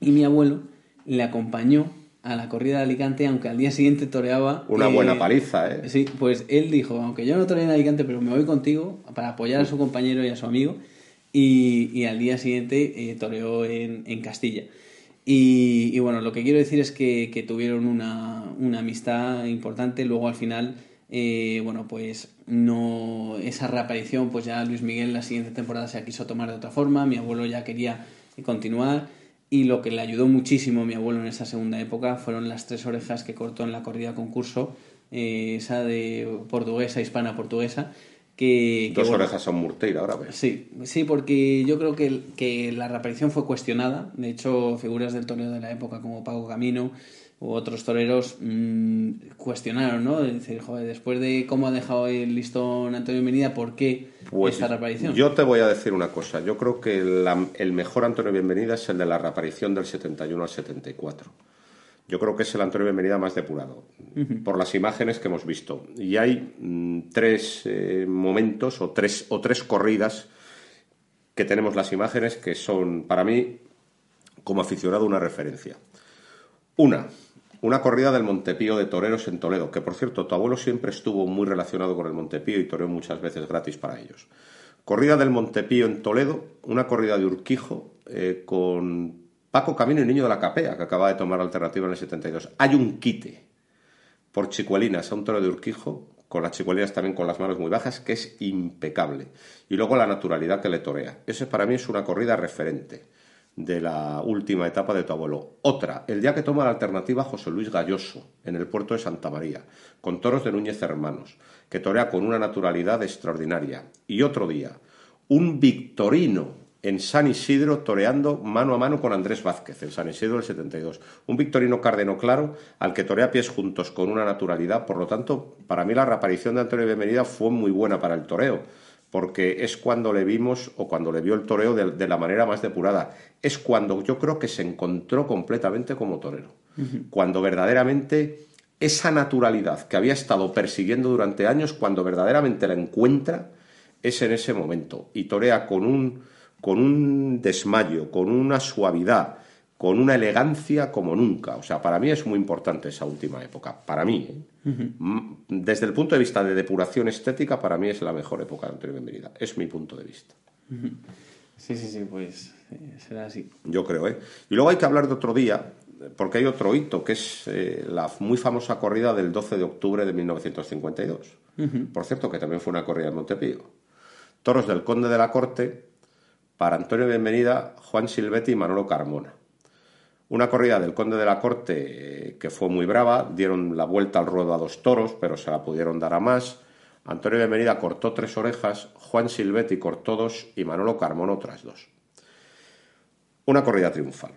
Y mi abuelo le acompañó a la corrida de Alicante, aunque al día siguiente toreaba... Una eh, buena paliza, ¿eh? Sí, pues él dijo, aunque yo no toreé en Alicante, pero me voy contigo para apoyar a su compañero y a su amigo, y, y al día siguiente eh, toreó en, en Castilla. Y, y, bueno, lo que quiero decir es que, que tuvieron una, una, amistad importante, luego al final... Eh, bueno, pues no esa reaparición, pues ya Luis Miguel la siguiente temporada se quiso tomar de otra forma, mi abuelo ya quería continuar y lo que le ayudó muchísimo a mi abuelo en esa segunda época fueron las tres orejas que cortó en la corrida concurso, eh, esa de portuguesa, hispana, portuguesa. Que, Dos que, orejas son Murteira ahora, ¿ves? Sí, sí, porque yo creo que, que la reaparición fue cuestionada. De hecho, figuras del torneo de la época como Pago Camino u otros toreros mmm, cuestionaron, ¿no? Decir, joder, después de cómo ha dejado el listón Antonio Bienvenida, ¿por qué pues esta reaparición? Yo te voy a decir una cosa. Yo creo que la, el mejor Antonio Bienvenida es el de la reaparición del 71 al 74. Yo creo que es el Antonio Bienvenida más depurado, uh -huh. por las imágenes que hemos visto. Y hay mmm, tres eh, momentos o tres, o tres corridas que tenemos las imágenes que son, para mí, como aficionado, una referencia. Una, una corrida del Montepío de toreros en Toledo, que por cierto, tu abuelo siempre estuvo muy relacionado con el Montepío y toreó muchas veces gratis para ellos. Corrida del Montepío en Toledo, una corrida de Urquijo eh, con Paco Camino y Niño de la Capea, que acaba de tomar alternativa en el 72. Hay un quite por chicuelinas a un toro de Urquijo, con las chicuelinas también con las manos muy bajas, que es impecable. Y luego la naturalidad que le torea. Ese para mí es una corrida referente. De la última etapa de tu abuelo. Otra, el día que toma la alternativa José Luis Galloso, en el puerto de Santa María, con toros de Núñez Hermanos, que torea con una naturalidad extraordinaria. Y otro día, un victorino en San Isidro toreando mano a mano con Andrés Vázquez, en San Isidro del 72. Un victorino cárdeno claro al que torea pies juntos con una naturalidad. Por lo tanto, para mí la reaparición de Antonio Bienvenida fue muy buena para el toreo porque es cuando le vimos o cuando le vio el toreo de, la manera más depurada. Es cuando yo creo que se encontró completamente como torero. Cuando verdaderamente esa naturalidad que había estado persiguiendo durante años, cuando verdaderamente la encuentra, es en ese momento. Y torea con un, con un desmayo, con una suavidad, con una elegancia como nunca. O sea, para mí es muy importante esa última época. Para mí, ¿eh? desde el punto de vista de depuración estética, para mí es la mejor época de Antonio Bienvenida. Es mi punto de vista. Sí, sí, sí, pues eh, será así. Yo creo, ¿eh? Y luego hay que hablar de otro día, porque hay otro hito, que es eh, la muy famosa corrida del 12 de octubre de 1952. Por cierto, que también fue una corrida en Montepío. Toros del Conde de la Corte, para Antonio Bienvenida, Juan Silvetti y Manolo Carmona. Una corrida del conde de la corte eh, que fue muy brava, dieron la vuelta al ruedo a dos toros, pero se la pudieron dar a más. Antonio Bienvenida cortó tres orejas, Juan Silvetti cortó dos y Manolo Carmona otras dos. Una corrida triunfal.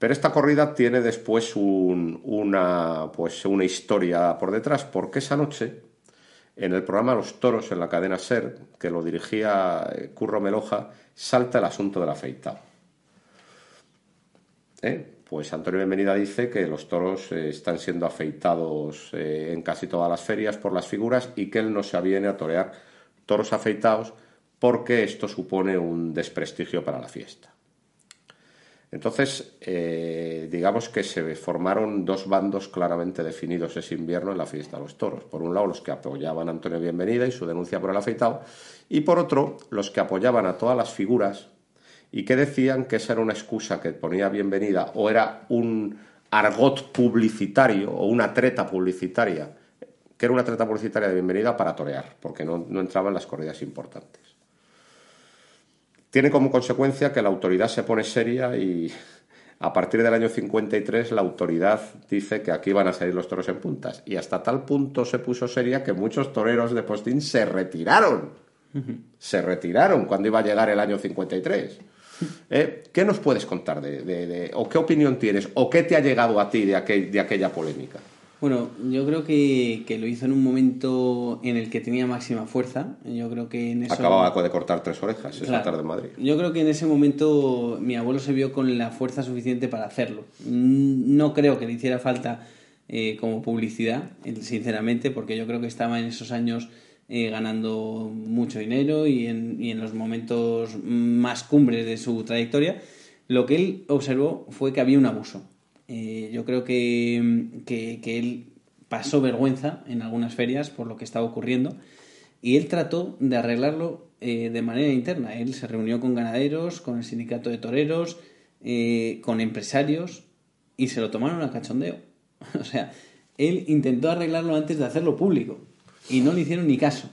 Pero esta corrida tiene después una, pues una historia por detrás, porque esa noche, en el programa Los Toros en la cadena SER, que lo dirigía eh, Curro Meloja, salta el asunto del afeitado. ¿Eh? Pues Antonio Bienvenida dice que los toros eh, están siendo afeitados eh, en casi todas las ferias por las figuras y que él no se aviene a torear toros afeitados porque esto supone un desprestigio para la fiesta. Entonces, digamos que se formaron dos bandos claramente definidos ese invierno en la fiesta de los toros. Por un lado, los que apoyaban a Antonio Bienvenida y su denuncia por el afeitado, y por otro, los que apoyaban a todas las figuras y que decían que esa era una excusa que ponía bienvenida o era un argot publicitario o una treta publicitaria, que era una treta publicitaria de bienvenida para torear, porque no, no entraban las corridas importantes. Tiene como consecuencia que la autoridad se pone seria y a partir del año 53 la autoridad dice que aquí van a salir los toros en puntas. Y hasta tal punto se puso seria que muchos toreros de postín se retiraron. Se retiraron cuando iba a llegar el año 53. ¿Eh? ¿Qué nos puedes contar de, o qué opinión tienes o qué te ha llegado a ti de, aquella polémica? Bueno, yo creo que, lo hizo en un momento en el que tenía máxima fuerza. Yo creo que en eso... Acababa de cortar tres orejas esa tarde en Madrid. Yo creo que en ese momento mi abuelo se vio con la fuerza suficiente para hacerlo. No creo que le hiciera falta eh, como publicidad, sinceramente, porque yo creo que estaba en esos años eh, ganando mucho dinero y en, los momentos más cumbres de su trayectoria, lo que él observó fue que había un abuso. Eh, yo creo que, que, él pasó vergüenza en algunas ferias por lo que estaba ocurriendo y él trató de arreglarlo eh, de manera interna. Él se reunió con ganaderos, con el sindicato de toreros, con empresarios y se lo tomaron a cachondeo. o sea, él intentó arreglarlo antes de hacerlo público y no le hicieron ni caso.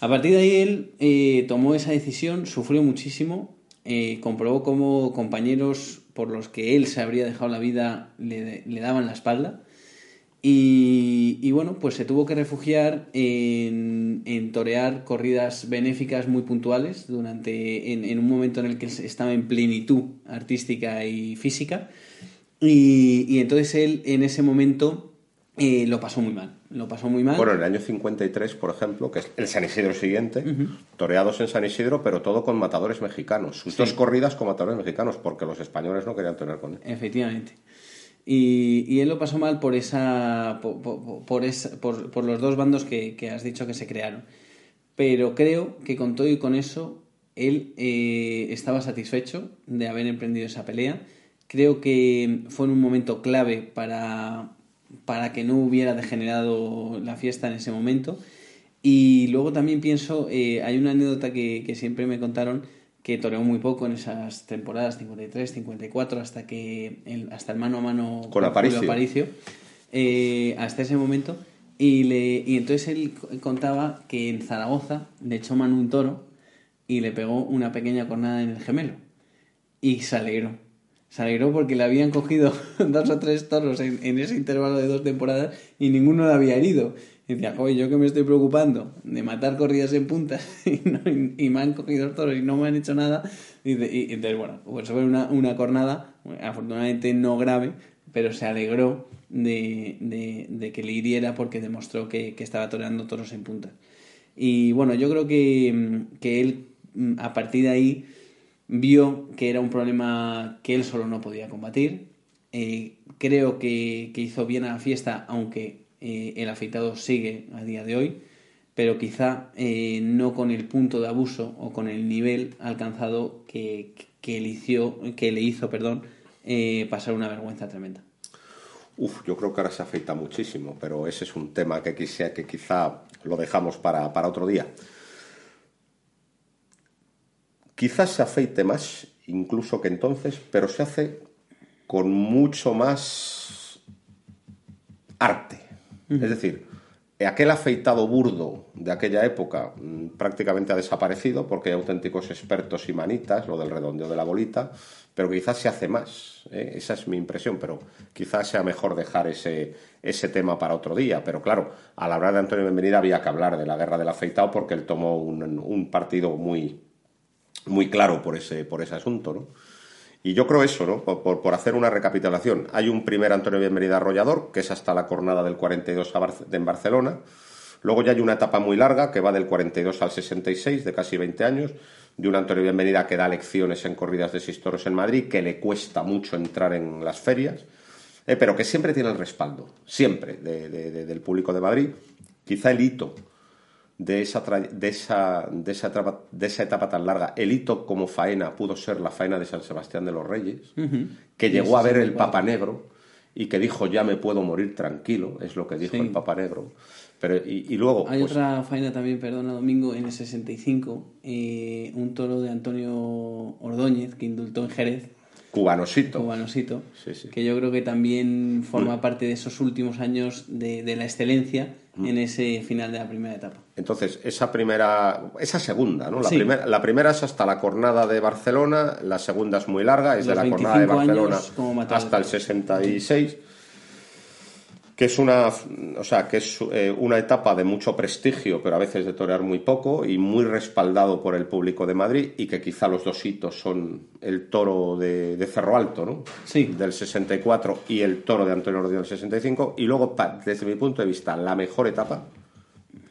A partir de ahí él eh, tomó esa decisión, sufrió muchísimo, eh, comprobó cómo compañeros por los que él se habría dejado la vida le, daban la espalda. Y, bueno, pues se tuvo que refugiar en, torear corridas benéficas muy puntuales durante en, un momento en el que estaba en plenitud artística y física. Y, y entonces él en ese momento eh, lo pasó muy mal lo pasó muy mal. Bueno, en el año 53, por ejemplo, que es el San Isidro siguiente, toreados en San Isidro, pero todo con matadores mexicanos. Sus dos corridas con matadores mexicanos, porque los españoles no querían tener con él. Efectivamente. Y, él lo pasó mal por esa por, por, por, los dos bandos que, has dicho que se crearon. Pero creo que con todo y con eso, él eh, estaba satisfecho de haber emprendido esa pelea. Creo que fue en un momento clave para, para que no hubiera degenerado la fiesta en ese momento. Y luego también pienso, eh, hay una anécdota que, siempre me contaron que toreó muy poco en esas temporadas 53, 54, hasta que el, hasta el mano a mano con Aparicio, eh, hasta ese momento. Y, le, y entonces él contaba que en Zaragoza le echó mano un toro y le pegó una pequeña cornada en el gemelo. y se alegró. Se alegró porque le habían cogido dos o tres toros en, en ese intervalo de dos temporadas y ninguno le había herido. Y decía, oye, yo que me estoy preocupando de matar corridas en puntas y, no- y me han cogido toros y no me han hecho nada. Y, y- entonces, bueno, pues fue una, una cornada, afortunadamente no grave, pero se alegró de, de- de que le hiriera porque demostró que, que estaba toreando toros en puntas. Y bueno, yo creo que, que él mm, a partir de ahí vio que era un problema que él solo no podía combatir. Eh, creo que, que hizo bien a la fiesta, aunque eh, el afeitado sigue a día de hoy, pero quizá eh, no con el punto de abuso o con el nivel alcanzado que, que le hizo, que le hizo perdón, pasar una vergüenza tremenda. Uf, yo creo que ahora se afeita muchísimo, pero ese es un tema que, que quizá lo dejamos para, para otro día. Quizás se afeite más, incluso que entonces, pero se hace con mucho más arte. Es decir, aquel afeitado burdo de aquella época mm, prácticamente ha desaparecido porque hay auténticos expertos y manitas, lo del redondeo de la bolita, pero quizás se hace más. ¿eh? Esa es mi impresión, pero quizás sea mejor dejar ese, ese tema para otro día. Pero claro, al hablar de Antonio Benvenida había que hablar de la guerra del afeitado porque él tomó un, un partido muy, muy claro por ese, por ese asunto, ¿no? Y yo creo eso, ¿no? Por, por- hacer una recapitulación. Hay un primer Antonio Bienvenida Arrollador, que es hasta la cornada del 42 a Barce- en Barcelona. Luego ya hay una etapa muy larga, que va del 42 al 66, de casi 20 años, de un Antonio Bienvenida que da lecciones en corridas de seis toros en Madrid, que le cuesta mucho entrar en las ferias, eh, pero que siempre tiene el respaldo, siempre, de- de- de- del público de Madrid. Quizá el hito de esa, de, esa, de, esa etapa, de esa etapa tan larga, el hito como faena pudo ser la faena de San Sebastián de los Reyes, que llegó a ver el 64. Papa Negro y que dijo ya me puedo morir tranquilo, es lo que dijo Sí. el Papa Negro. Pero, y, y luego, Hay pues, otra faena también, perdona, Domingo, en el 65, eh, un toro de Antonio Ordóñez que indultó en Jerez, cubanosito. cubanosito, Sí, sí. que yo creo que también forma parte de esos últimos años de, de la excelencia Mm. en ese final de la primera etapa. Entonces, esa primera, esa segunda, ¿no? La, Sí. primera, la primera es hasta la cornada de Barcelona, la segunda es muy larga, es Los de la cornada de 25 Barcelona hasta el 66, que es una, o sea, que es eh, una etapa de mucho prestigio, pero a veces de torear muy poco y muy respaldado por el público de Madrid y que quizá los dos hitos son el toro de, de Cerro Alto, ¿no? Sí. Del 64 y el toro de Antonio Rodríguez del 65 y luego, desde mi punto de vista, la mejor etapa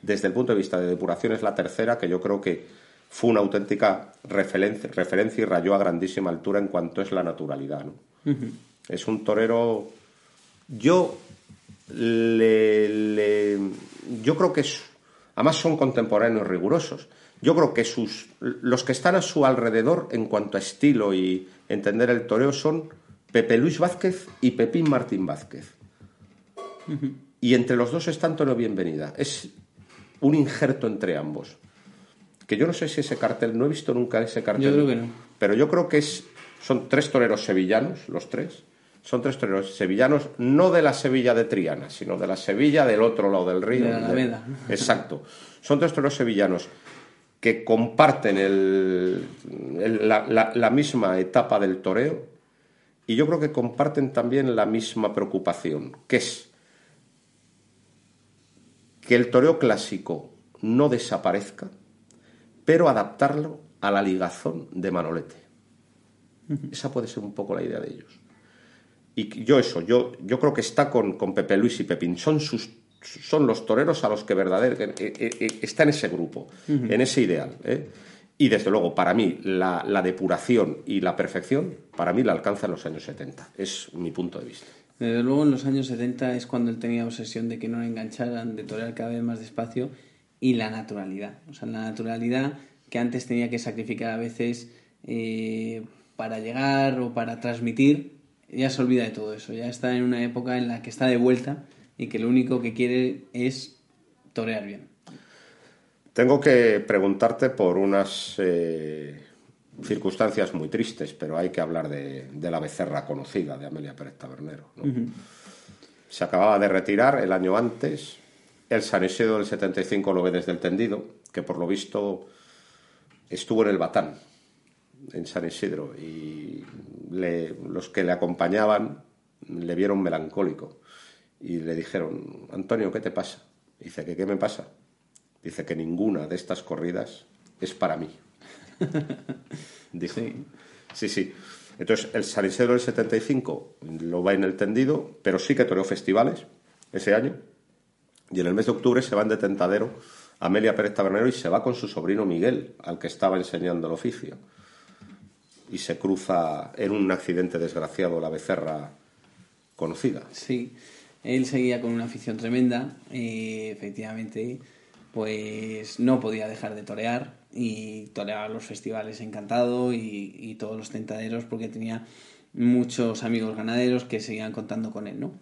desde el punto de vista de depuración es la tercera, que yo creo que fue una auténtica referencia, referencia y rayó a grandísima altura en cuanto es la naturalidad. ¿no? Es un torero. Yo le, le- yo creo que es, además son contemporáneos rigurosos. Yo creo que sus los que están a su alrededor en cuanto a estilo y entender el toreo son Pepe Luis Vázquez y Pepín Martín Vázquez. Y entre los dos está Antonio Bienvenida. Es un injerto entre ambos. Que yo no sé si ese cartel, no he visto nunca ese cartel. Yo creo que no. Pero yo creo que es, son tres toreros sevillanos, los tres. Son tres toreros sevillanos, no de la Sevilla de Triana, sino de la Sevilla del otro lado del río. De la Alameda. Exacto. Son tres toreros sevillanos que comparten el- el- la, la- la misma etapa del toreo y yo creo que comparten también la misma preocupación, que es que el toreo clásico no desaparezca, pero adaptarlo a la ligazón de Manolete. Esa puede ser un poco la idea de ellos. Y yo eso, yo, yo creo que está con, con Pepe Luis y Pepín. Son, sus, son los toreros a los que verdaderamente eh, eh, eh, está en ese grupo, en ese ideal. ¿eh? Y desde luego, para mí, la, la depuración y la perfección, para mí la alcanza en los años 70. Es mi punto de vista. Desde luego en los años 70 es cuando él tenía obsesión de que no le engancharan, de torear cada vez más despacio y la naturalidad. O sea, la naturalidad que antes tenía que sacrificar a veces eh, para llegar o para transmitir, ya se olvida de todo eso. Ya está en una época en la que está de vuelta y que lo único que quiere es torear bien. Tengo que preguntarte por unas eh, circunstancias muy tristes, pero hay que hablar de, de la becerra conocida de Amelia Pérez Tabernero. ¿no? Se acababa de retirar el año antes. El San Isidro del 75 lo ve desde el tendido, que por lo visto estuvo en el Batán. en San Isidro y los que le acompañaban le vieron melancólico y le dijeron, Antonio, ¿qué te pasa? Dice, ¿que qué me pasa? Dice que ninguna de estas corridas es para mí. Dijo. Sí. sí, sí. Entonces, el San Isidro del 75 lo va en el tendido, pero sí que toreó festivales ese año. Y en el mes de octubre se va en de tentadero Amelia Pérez Tabernero y se va con su sobrino Miguel, al que estaba enseñando el oficio. Y se cruza en un accidente desgraciado la becerra conocida. Sí, él seguía con una afición tremenda, efectivamente, pues no podía dejar de torear y toreaba los festivales encantado y, y todos los tentaderos porque tenía muchos amigos ganaderos que seguían contando con él, ¿no?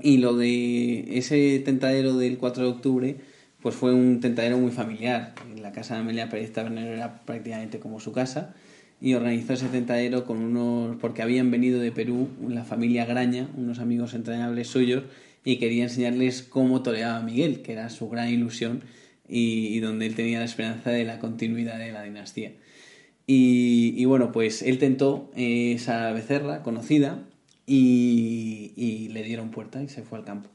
Y lo de ese tentadero del 4 de octubre, pues fue un tentadero muy familiar. La casa de Amelia Pérez Tabernero era prácticamente como su casa y organizó ese tentadero con unos, porque habían venido de Perú la familia Graña, unos amigos entrañables suyos, y quería enseñarles cómo toreaba Miguel, que era su gran ilusión y, donde él tenía la esperanza de la continuidad de la dinastía. Y, bueno, pues él tentó esa becerra conocida y, y, le dieron puerta y se fue al campo.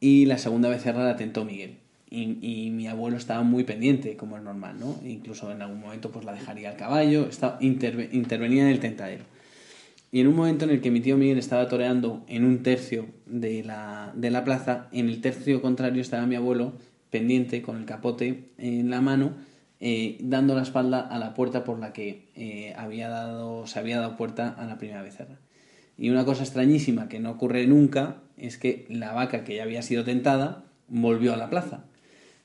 Y la segunda becerra la tentó Miguel y, mi abuelo estaba muy pendiente, como es normal, ¿no? Incluso en algún momento pues la dejaría al caballo, estaba, intervenía en el tentadero. Y en un momento en el que mi tío Miguel estaba toreando en un tercio de la, de la plaza, en el tercio contrario estaba mi abuelo pendiente con el capote en la mano, eh, dando la espalda a la puerta por la que eh, había dado, se había dado puerta a la primera becerra. Y una cosa extrañísima que no ocurre nunca es que la vaca que ya había sido tentada volvió a la plaza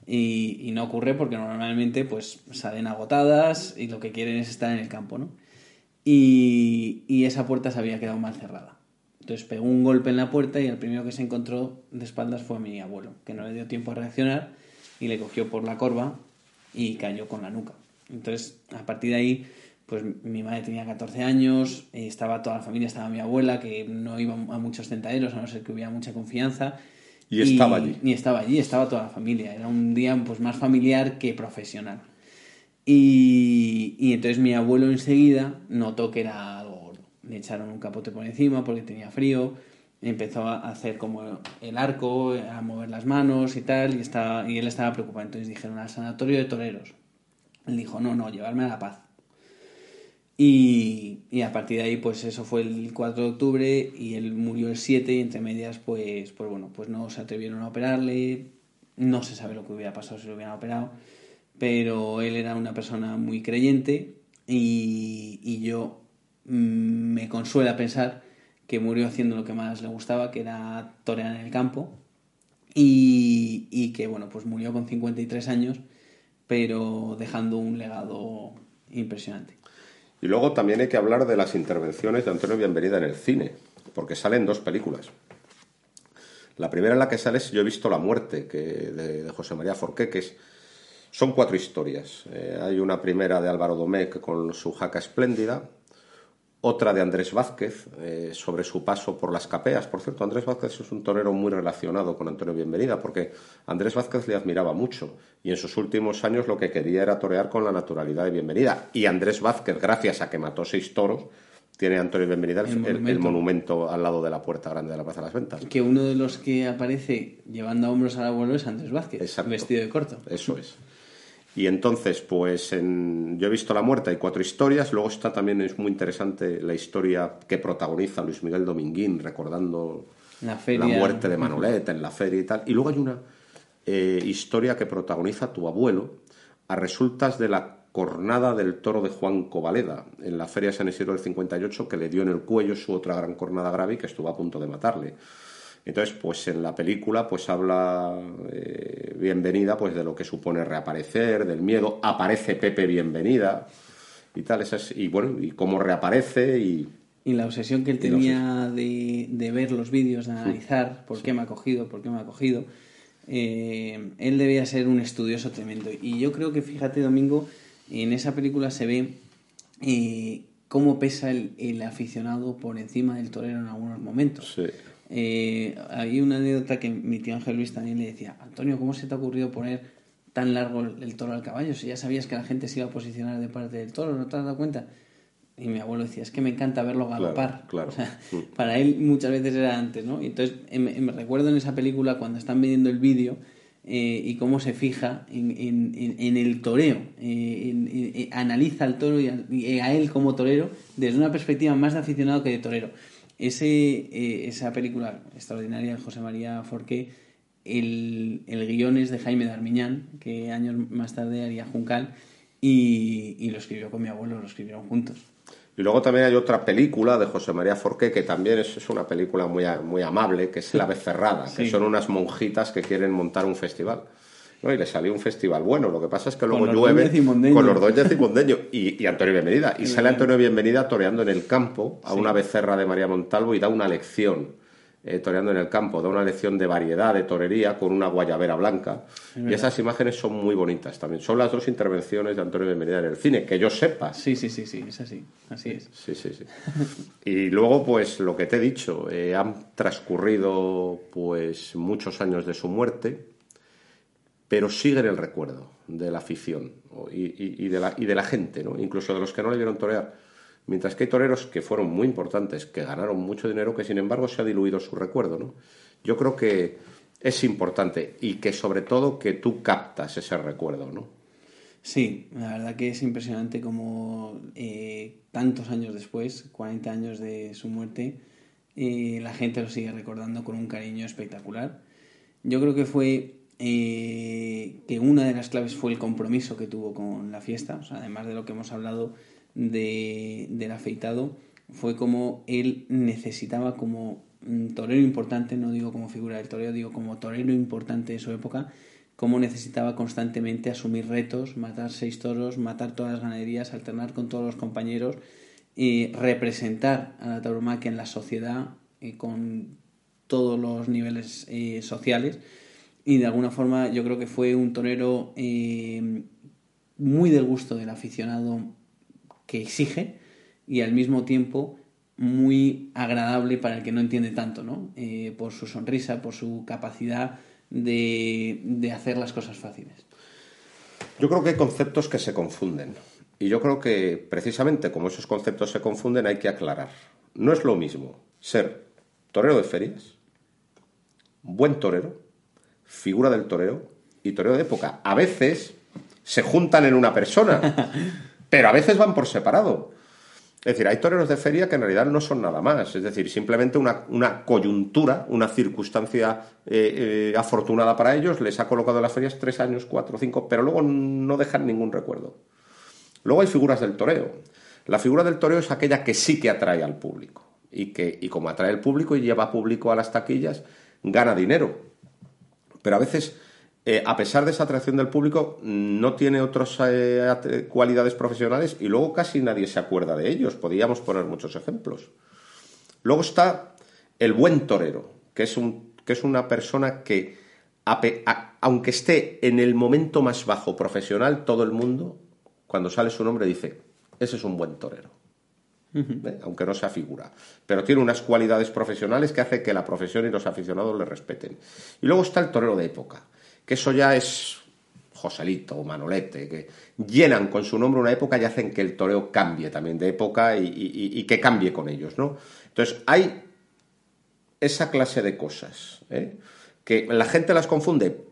y, no ocurre porque normalmente pues salen agotadas y lo que quieren es estar en el campo, ¿no? Y, esa puerta se había quedado mal cerrada. Entonces pegó un golpe en la puerta y el primero que se encontró de espaldas fue mi abuelo, que no le dio tiempo a reaccionar y le cogió por la corva y cayó con la nuca. Entonces, a partir de ahí, pues mi madre tenía 14 años, estaba toda la familia, estaba mi abuela, que no iba a muchos tentaderos, a no ser que hubiera mucha confianza, y estaba allí. Y estaba allí, estaba toda la familia. Era un día pues más familiar que profesional. Y, entonces mi abuelo enseguida notó que era algo gordo. Le echaron un capote por encima porque tenía frío. Empezó a hacer como el arco, a mover las manos y tal. Y, estaba, y él estaba preocupado. Entonces dijeron al sanatorio de toreros. Él dijo, no, no, llevarme a la paz. Y, y, a partir de ahí, pues eso fue el 4 de octubre y él murió el 7 y entre medias, pues, pues bueno, pues no se atrevieron a operarle, no se sabe lo que hubiera pasado si lo hubieran operado, pero él era una persona muy creyente y, y yo mm, me consuela pensar que murió haciendo lo que más le gustaba, que era torear en el campo y, y que bueno, pues murió con 53 años, pero dejando un legado impresionante. Y luego también hay que hablar de las intervenciones de Antonio Bienvenida en el cine, porque salen dos películas. La primera en la que sale es Yo he visto la muerte, que, de, José María Forqueques. Son cuatro historias. Eh, hay una primera de Álvaro Domecq con su jaca espléndida, otra de Andrés Vázquez eh, sobre su paso por las capeas. Por cierto, Andrés Vázquez es un torero muy relacionado con Antonio Bienvenida, porque Andrés Vázquez le admiraba mucho y en sus últimos años lo que quería era torear con la naturalidad de Bienvenida. Y Andrés Vázquez, gracias a que mató seis toros, tiene Antonio Bienvenida el, monumento. al lado de la puerta grande de la Plaza de las Ventas. Que uno de los que aparece llevando a hombros al abuelo es Andrés Vázquez, vestido de corto. Eso es. Y entonces, pues en, yo he visto La Muerte, hay cuatro historias, luego está también, es muy interesante la historia que protagoniza Luis Miguel Dominguín, recordando la, muerte de Manolete en la feria y tal. Y luego hay una eh, historia que protagoniza tu abuelo a resultas de la cornada del toro de Juan Covaleda en la Feria San Isidro del 58 que le dio en el cuello su otra gran cornada grave y que estuvo a punto de matarle. Entonces, pues en la película pues habla eh, Bienvenida pues de lo que supone reaparecer, del miedo, aparece Pepe Bienvenida y tal, y bueno, y cómo reaparece y... Y la obsesión que él tenía de, de, ver los vídeos, de analizar por qué me ha cogido, por qué me ha cogido. Eh, él debía ser un estudioso tremendo. Y yo creo que, fíjate, Domingo, en esa película se ve eh, cómo pesa el, el, aficionado por encima del torero en algunos momentos. Sí. Eh, hay una anécdota que mi tío Ángel Luis también le decía, Antonio, ¿cómo se te ha ocurrido poner tan largo el toro al caballo? Si ya sabías que la gente se iba a posicionar de parte del toro, ¿no te has dado cuenta? Y mi abuelo decía, es que me encanta verlo galopar. Claro, mm. para él muchas veces era antes, ¿no? Y entonces me recuerdo en esa película cuando están viendo el vídeo eh, y cómo se fija en, en, en el toreo, eh, analiza al toro y a, él como torero desde una perspectiva más de aficionado que de torero. Ese, eh, esa película extraordinaria de José María Forqué, el, el guion es de Jaime Darmiñán, que años más tarde haría Juncal, y, y lo escribió con mi abuelo, lo escribieron juntos. Y luego también hay otra película de José María Forqué que también es, una película muy, muy amable, que es La Becerrada, que son unas monjitas que quieren montar un festival. ¿No? Y le salió un festival bueno. Lo que pasa es que luego llueve con los dos de y, y Antonio Bienvenida. Y sale Antonio Bienvenida toreando en el campo a una becerra de María Montalvo y da una lección eh, toreando en el campo, da una lección de variedad, de torería, con una guayabera blanca. y esas imágenes son muy bonitas también. Son las dos intervenciones de Antonio Bienvenida en el cine, que yo sepa. Sí, sí, sí, sí, es así, así es. Sí, sí, sí. y luego, pues, lo que te he dicho, eh, han transcurrido, pues, muchos años de su muerte, pero sigue en el recuerdo de la afición y, de la, gente, ¿no? incluso de los que no le vieron torear Mientras que hay toreros que fueron muy importantes, que ganaron mucho dinero, que sin embargo se ha diluido su recuerdo. Yo creo que es importante y que sobre todo que tú captas ese recuerdo. Sí, la verdad que es impresionante como eh, tantos años después, 40 años de su muerte, eh, la gente lo sigue recordando con un cariño espectacular. Yo creo que fue eh, que una de las claves fue el compromiso que tuvo con la fiesta, además de lo que hemos hablado de, del afeitado fue como él necesitaba como torero importante, no digo como figura del torero, digo como torero importante de su época, como necesitaba constantemente asumir retos, matar seis toros, matar todas las ganaderías, alternar con todos los compañeros, y representar a la tauromaquia en la sociedad eh, con todos los niveles eh, sociales y de alguna forma yo creo que fue un torero eh, muy del gusto del aficionado que exige y al mismo tiempo muy agradable para el que no entiende tanto, ¿no? Eh, por su sonrisa, por su capacidad de, de hacer las cosas fáciles. Yo creo que hay conceptos que se confunden. Y yo creo que precisamente como esos conceptos se confunden hay que aclarar. No es lo mismo ser torero de ferias, buen torero, figura del torero y torero de época. A veces se juntan en una persona. pero a veces van por separado. Es decir, hay toreros de feria que en realidad no son nada más, es decir, simplemente una, coyuntura, una circunstancia eh, eh, afortunada para ellos, les ha colocado en las ferias tres años, cuatro, cinco, pero luego no dejan ningún recuerdo. Luego hay figuras del toreo. La figura del toreo es aquella que sí que atrae al público y que, y como atrae al público y lleva público a las taquillas, gana dinero. Pero a veces eh, a pesar de esa atracción del público, no tiene otras eh, cualidades profesionales y luego casi nadie se acuerda de ellos. Podríamos poner muchos ejemplos. Luego está el buen torero, que es, un, que es una persona que, aunque esté en el momento más bajo profesional, todo el mundo, cuando sale su nombre, dice, ese es un buen torero. ¿Eh? aunque no sea figura. Pero tiene unas cualidades profesionales que hace que la profesión y los aficionados le respeten. Y luego está el torero de época que eso ya es Joselito o Manolete, que llenan con su nombre una época y hacen que el toreo cambie también de época y, que cambie con ellos, ¿no? Entonces, hay esa clase de cosas, ¿eh? que la gente las confunde,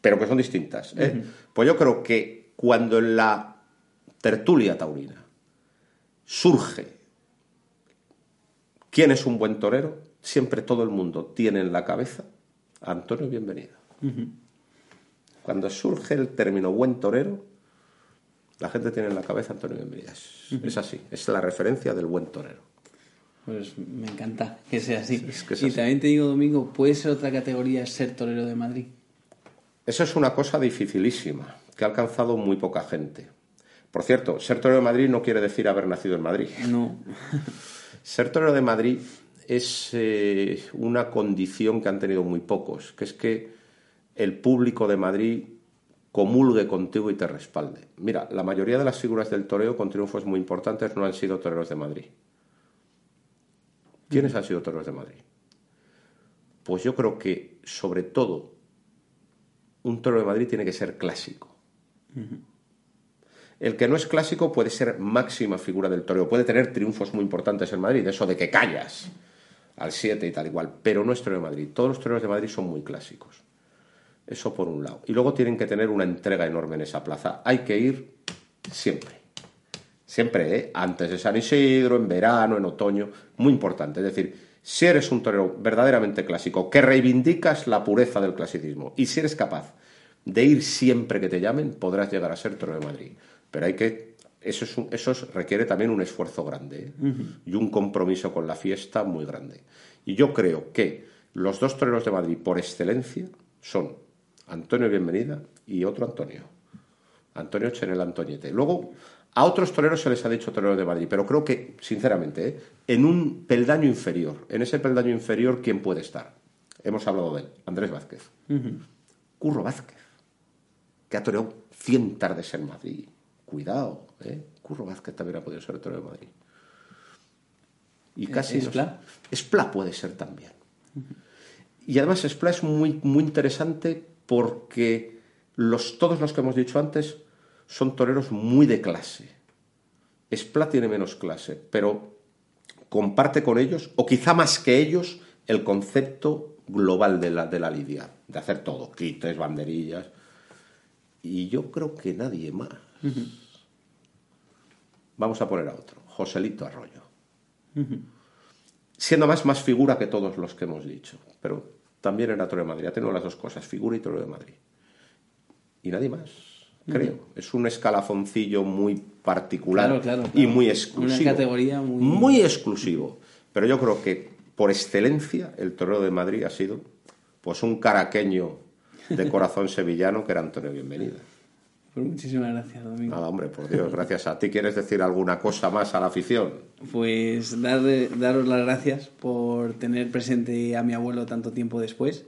pero que son distintas. ¿eh? Pues yo creo que cuando en la tertulia taurina surge quién es un buen torero, siempre todo el mundo tiene en la cabeza a Antonio Bienvenido. Cuando surge el término buen torero, la gente tiene en la cabeza Antonio Bienvenida. Es, así, es la referencia del buen torero. Pues me encanta que sea así. y también te digo, Domingo, ¿puede ser otra categoría ser torero de Madrid? Eso es una cosa dificilísima, que ha alcanzado muy poca gente. Por cierto, ser torero de Madrid no quiere decir haber nacido en Madrid. No. ser torero de Madrid es eh, una condición que han tenido muy pocos, que es que el público de Madrid comulgue contigo y te respalde. Mira, la mayoría de las figuras del toreo con triunfos muy importantes no han sido toreros de Madrid. ¿Quiénes han sido toreros de Madrid? Pues yo creo que, sobre todo, un toro de Madrid tiene que ser clásico. El que no es clásico puede ser máxima figura del toreo, puede tener triunfos muy importantes en Madrid, eso de que callas al 7 y tal igual, pero no es toreo de Madrid. Todos los toreros de Madrid son muy clásicos. Eso por un lado. Y luego tienen que tener una entrega enorme en esa plaza. Hay que ir siempre. Siempre, ¿eh? antes de San Isidro, en verano, en otoño. Muy importante. Es decir, si eres un torero verdaderamente clásico, que reivindicas la pureza del clasicismo, y si eres capaz de ir siempre que te llamen, podrás llegar a ser torero de Madrid. Pero hay que. Eso, es eso requiere también un esfuerzo grande ¿eh? y un compromiso con la fiesta muy grande. Y yo creo que los dos toreros de Madrid por excelencia son Antonio Bienvenida y otro Antonio. Antonio Chenel Antoñete. Luego, a otros toreros se les ha dicho toreros de Madrid, pero creo que, sinceramente, ¿eh? en un peldaño inferior, en ese peldaño inferior, ¿quién puede estar? Hemos hablado de él, Andrés Vázquez. Curro Vázquez, que ha toreado 100 tardes en Madrid. Cuidado, ¿eh? Curro Vázquez también ha podido ser torero de Madrid. Y casi. ¿Espla? Espla puede ser también. Y además, Espla es muy, muy interesante porque los, todos los que hemos dicho antes son toreros muy de clase. Espla tiene menos clase, pero comparte con ellos, o quizá más que ellos, el concepto global de la, de la lidia, de hacer todo, quites, banderillas. Y yo creo que nadie más. Vamos a poner a otro, Joselito Arroyo. Siendo más, más figura que todos los que hemos dicho, pero también era Torre de Madrid. Ha tenido las dos cosas, figura y Torre de Madrid. Y nadie más, creo. Es un escalafoncillo muy particular Claro, claro, y muy exclusivo. Una categoría muy- Muy exclusivo. Pero yo creo que por excelencia el torero de Madrid ha sido pues un caraqueño de corazón sevillano que era Antonio Bienvenida. Pues muchísimas gracias, Domingo. Nada, hombre, por Dios, gracias a ti. ¿Quieres decir alguna cosa más a la afición? Pues darle- daros las gracias por tener presente a mi abuelo tanto tiempo después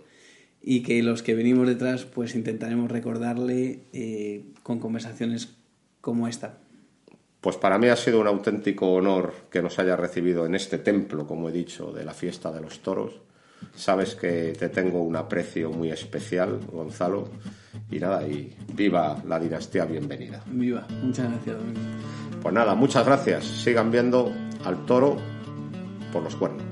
y que los que venimos detrás pues intentaremos recordarle eh, con conversaciones como esta. Pues para mí ha sido un auténtico honor que nos haya recibido en este templo, como he dicho, de la fiesta de los toros. Sabes que te tengo un aprecio muy especial, Gonzalo. Y nada, y viva la dinastía bienvenida. Viva, muchas gracias, Domingo. Pues nada, muchas gracias. Sigan viendo al toro por los cuernos.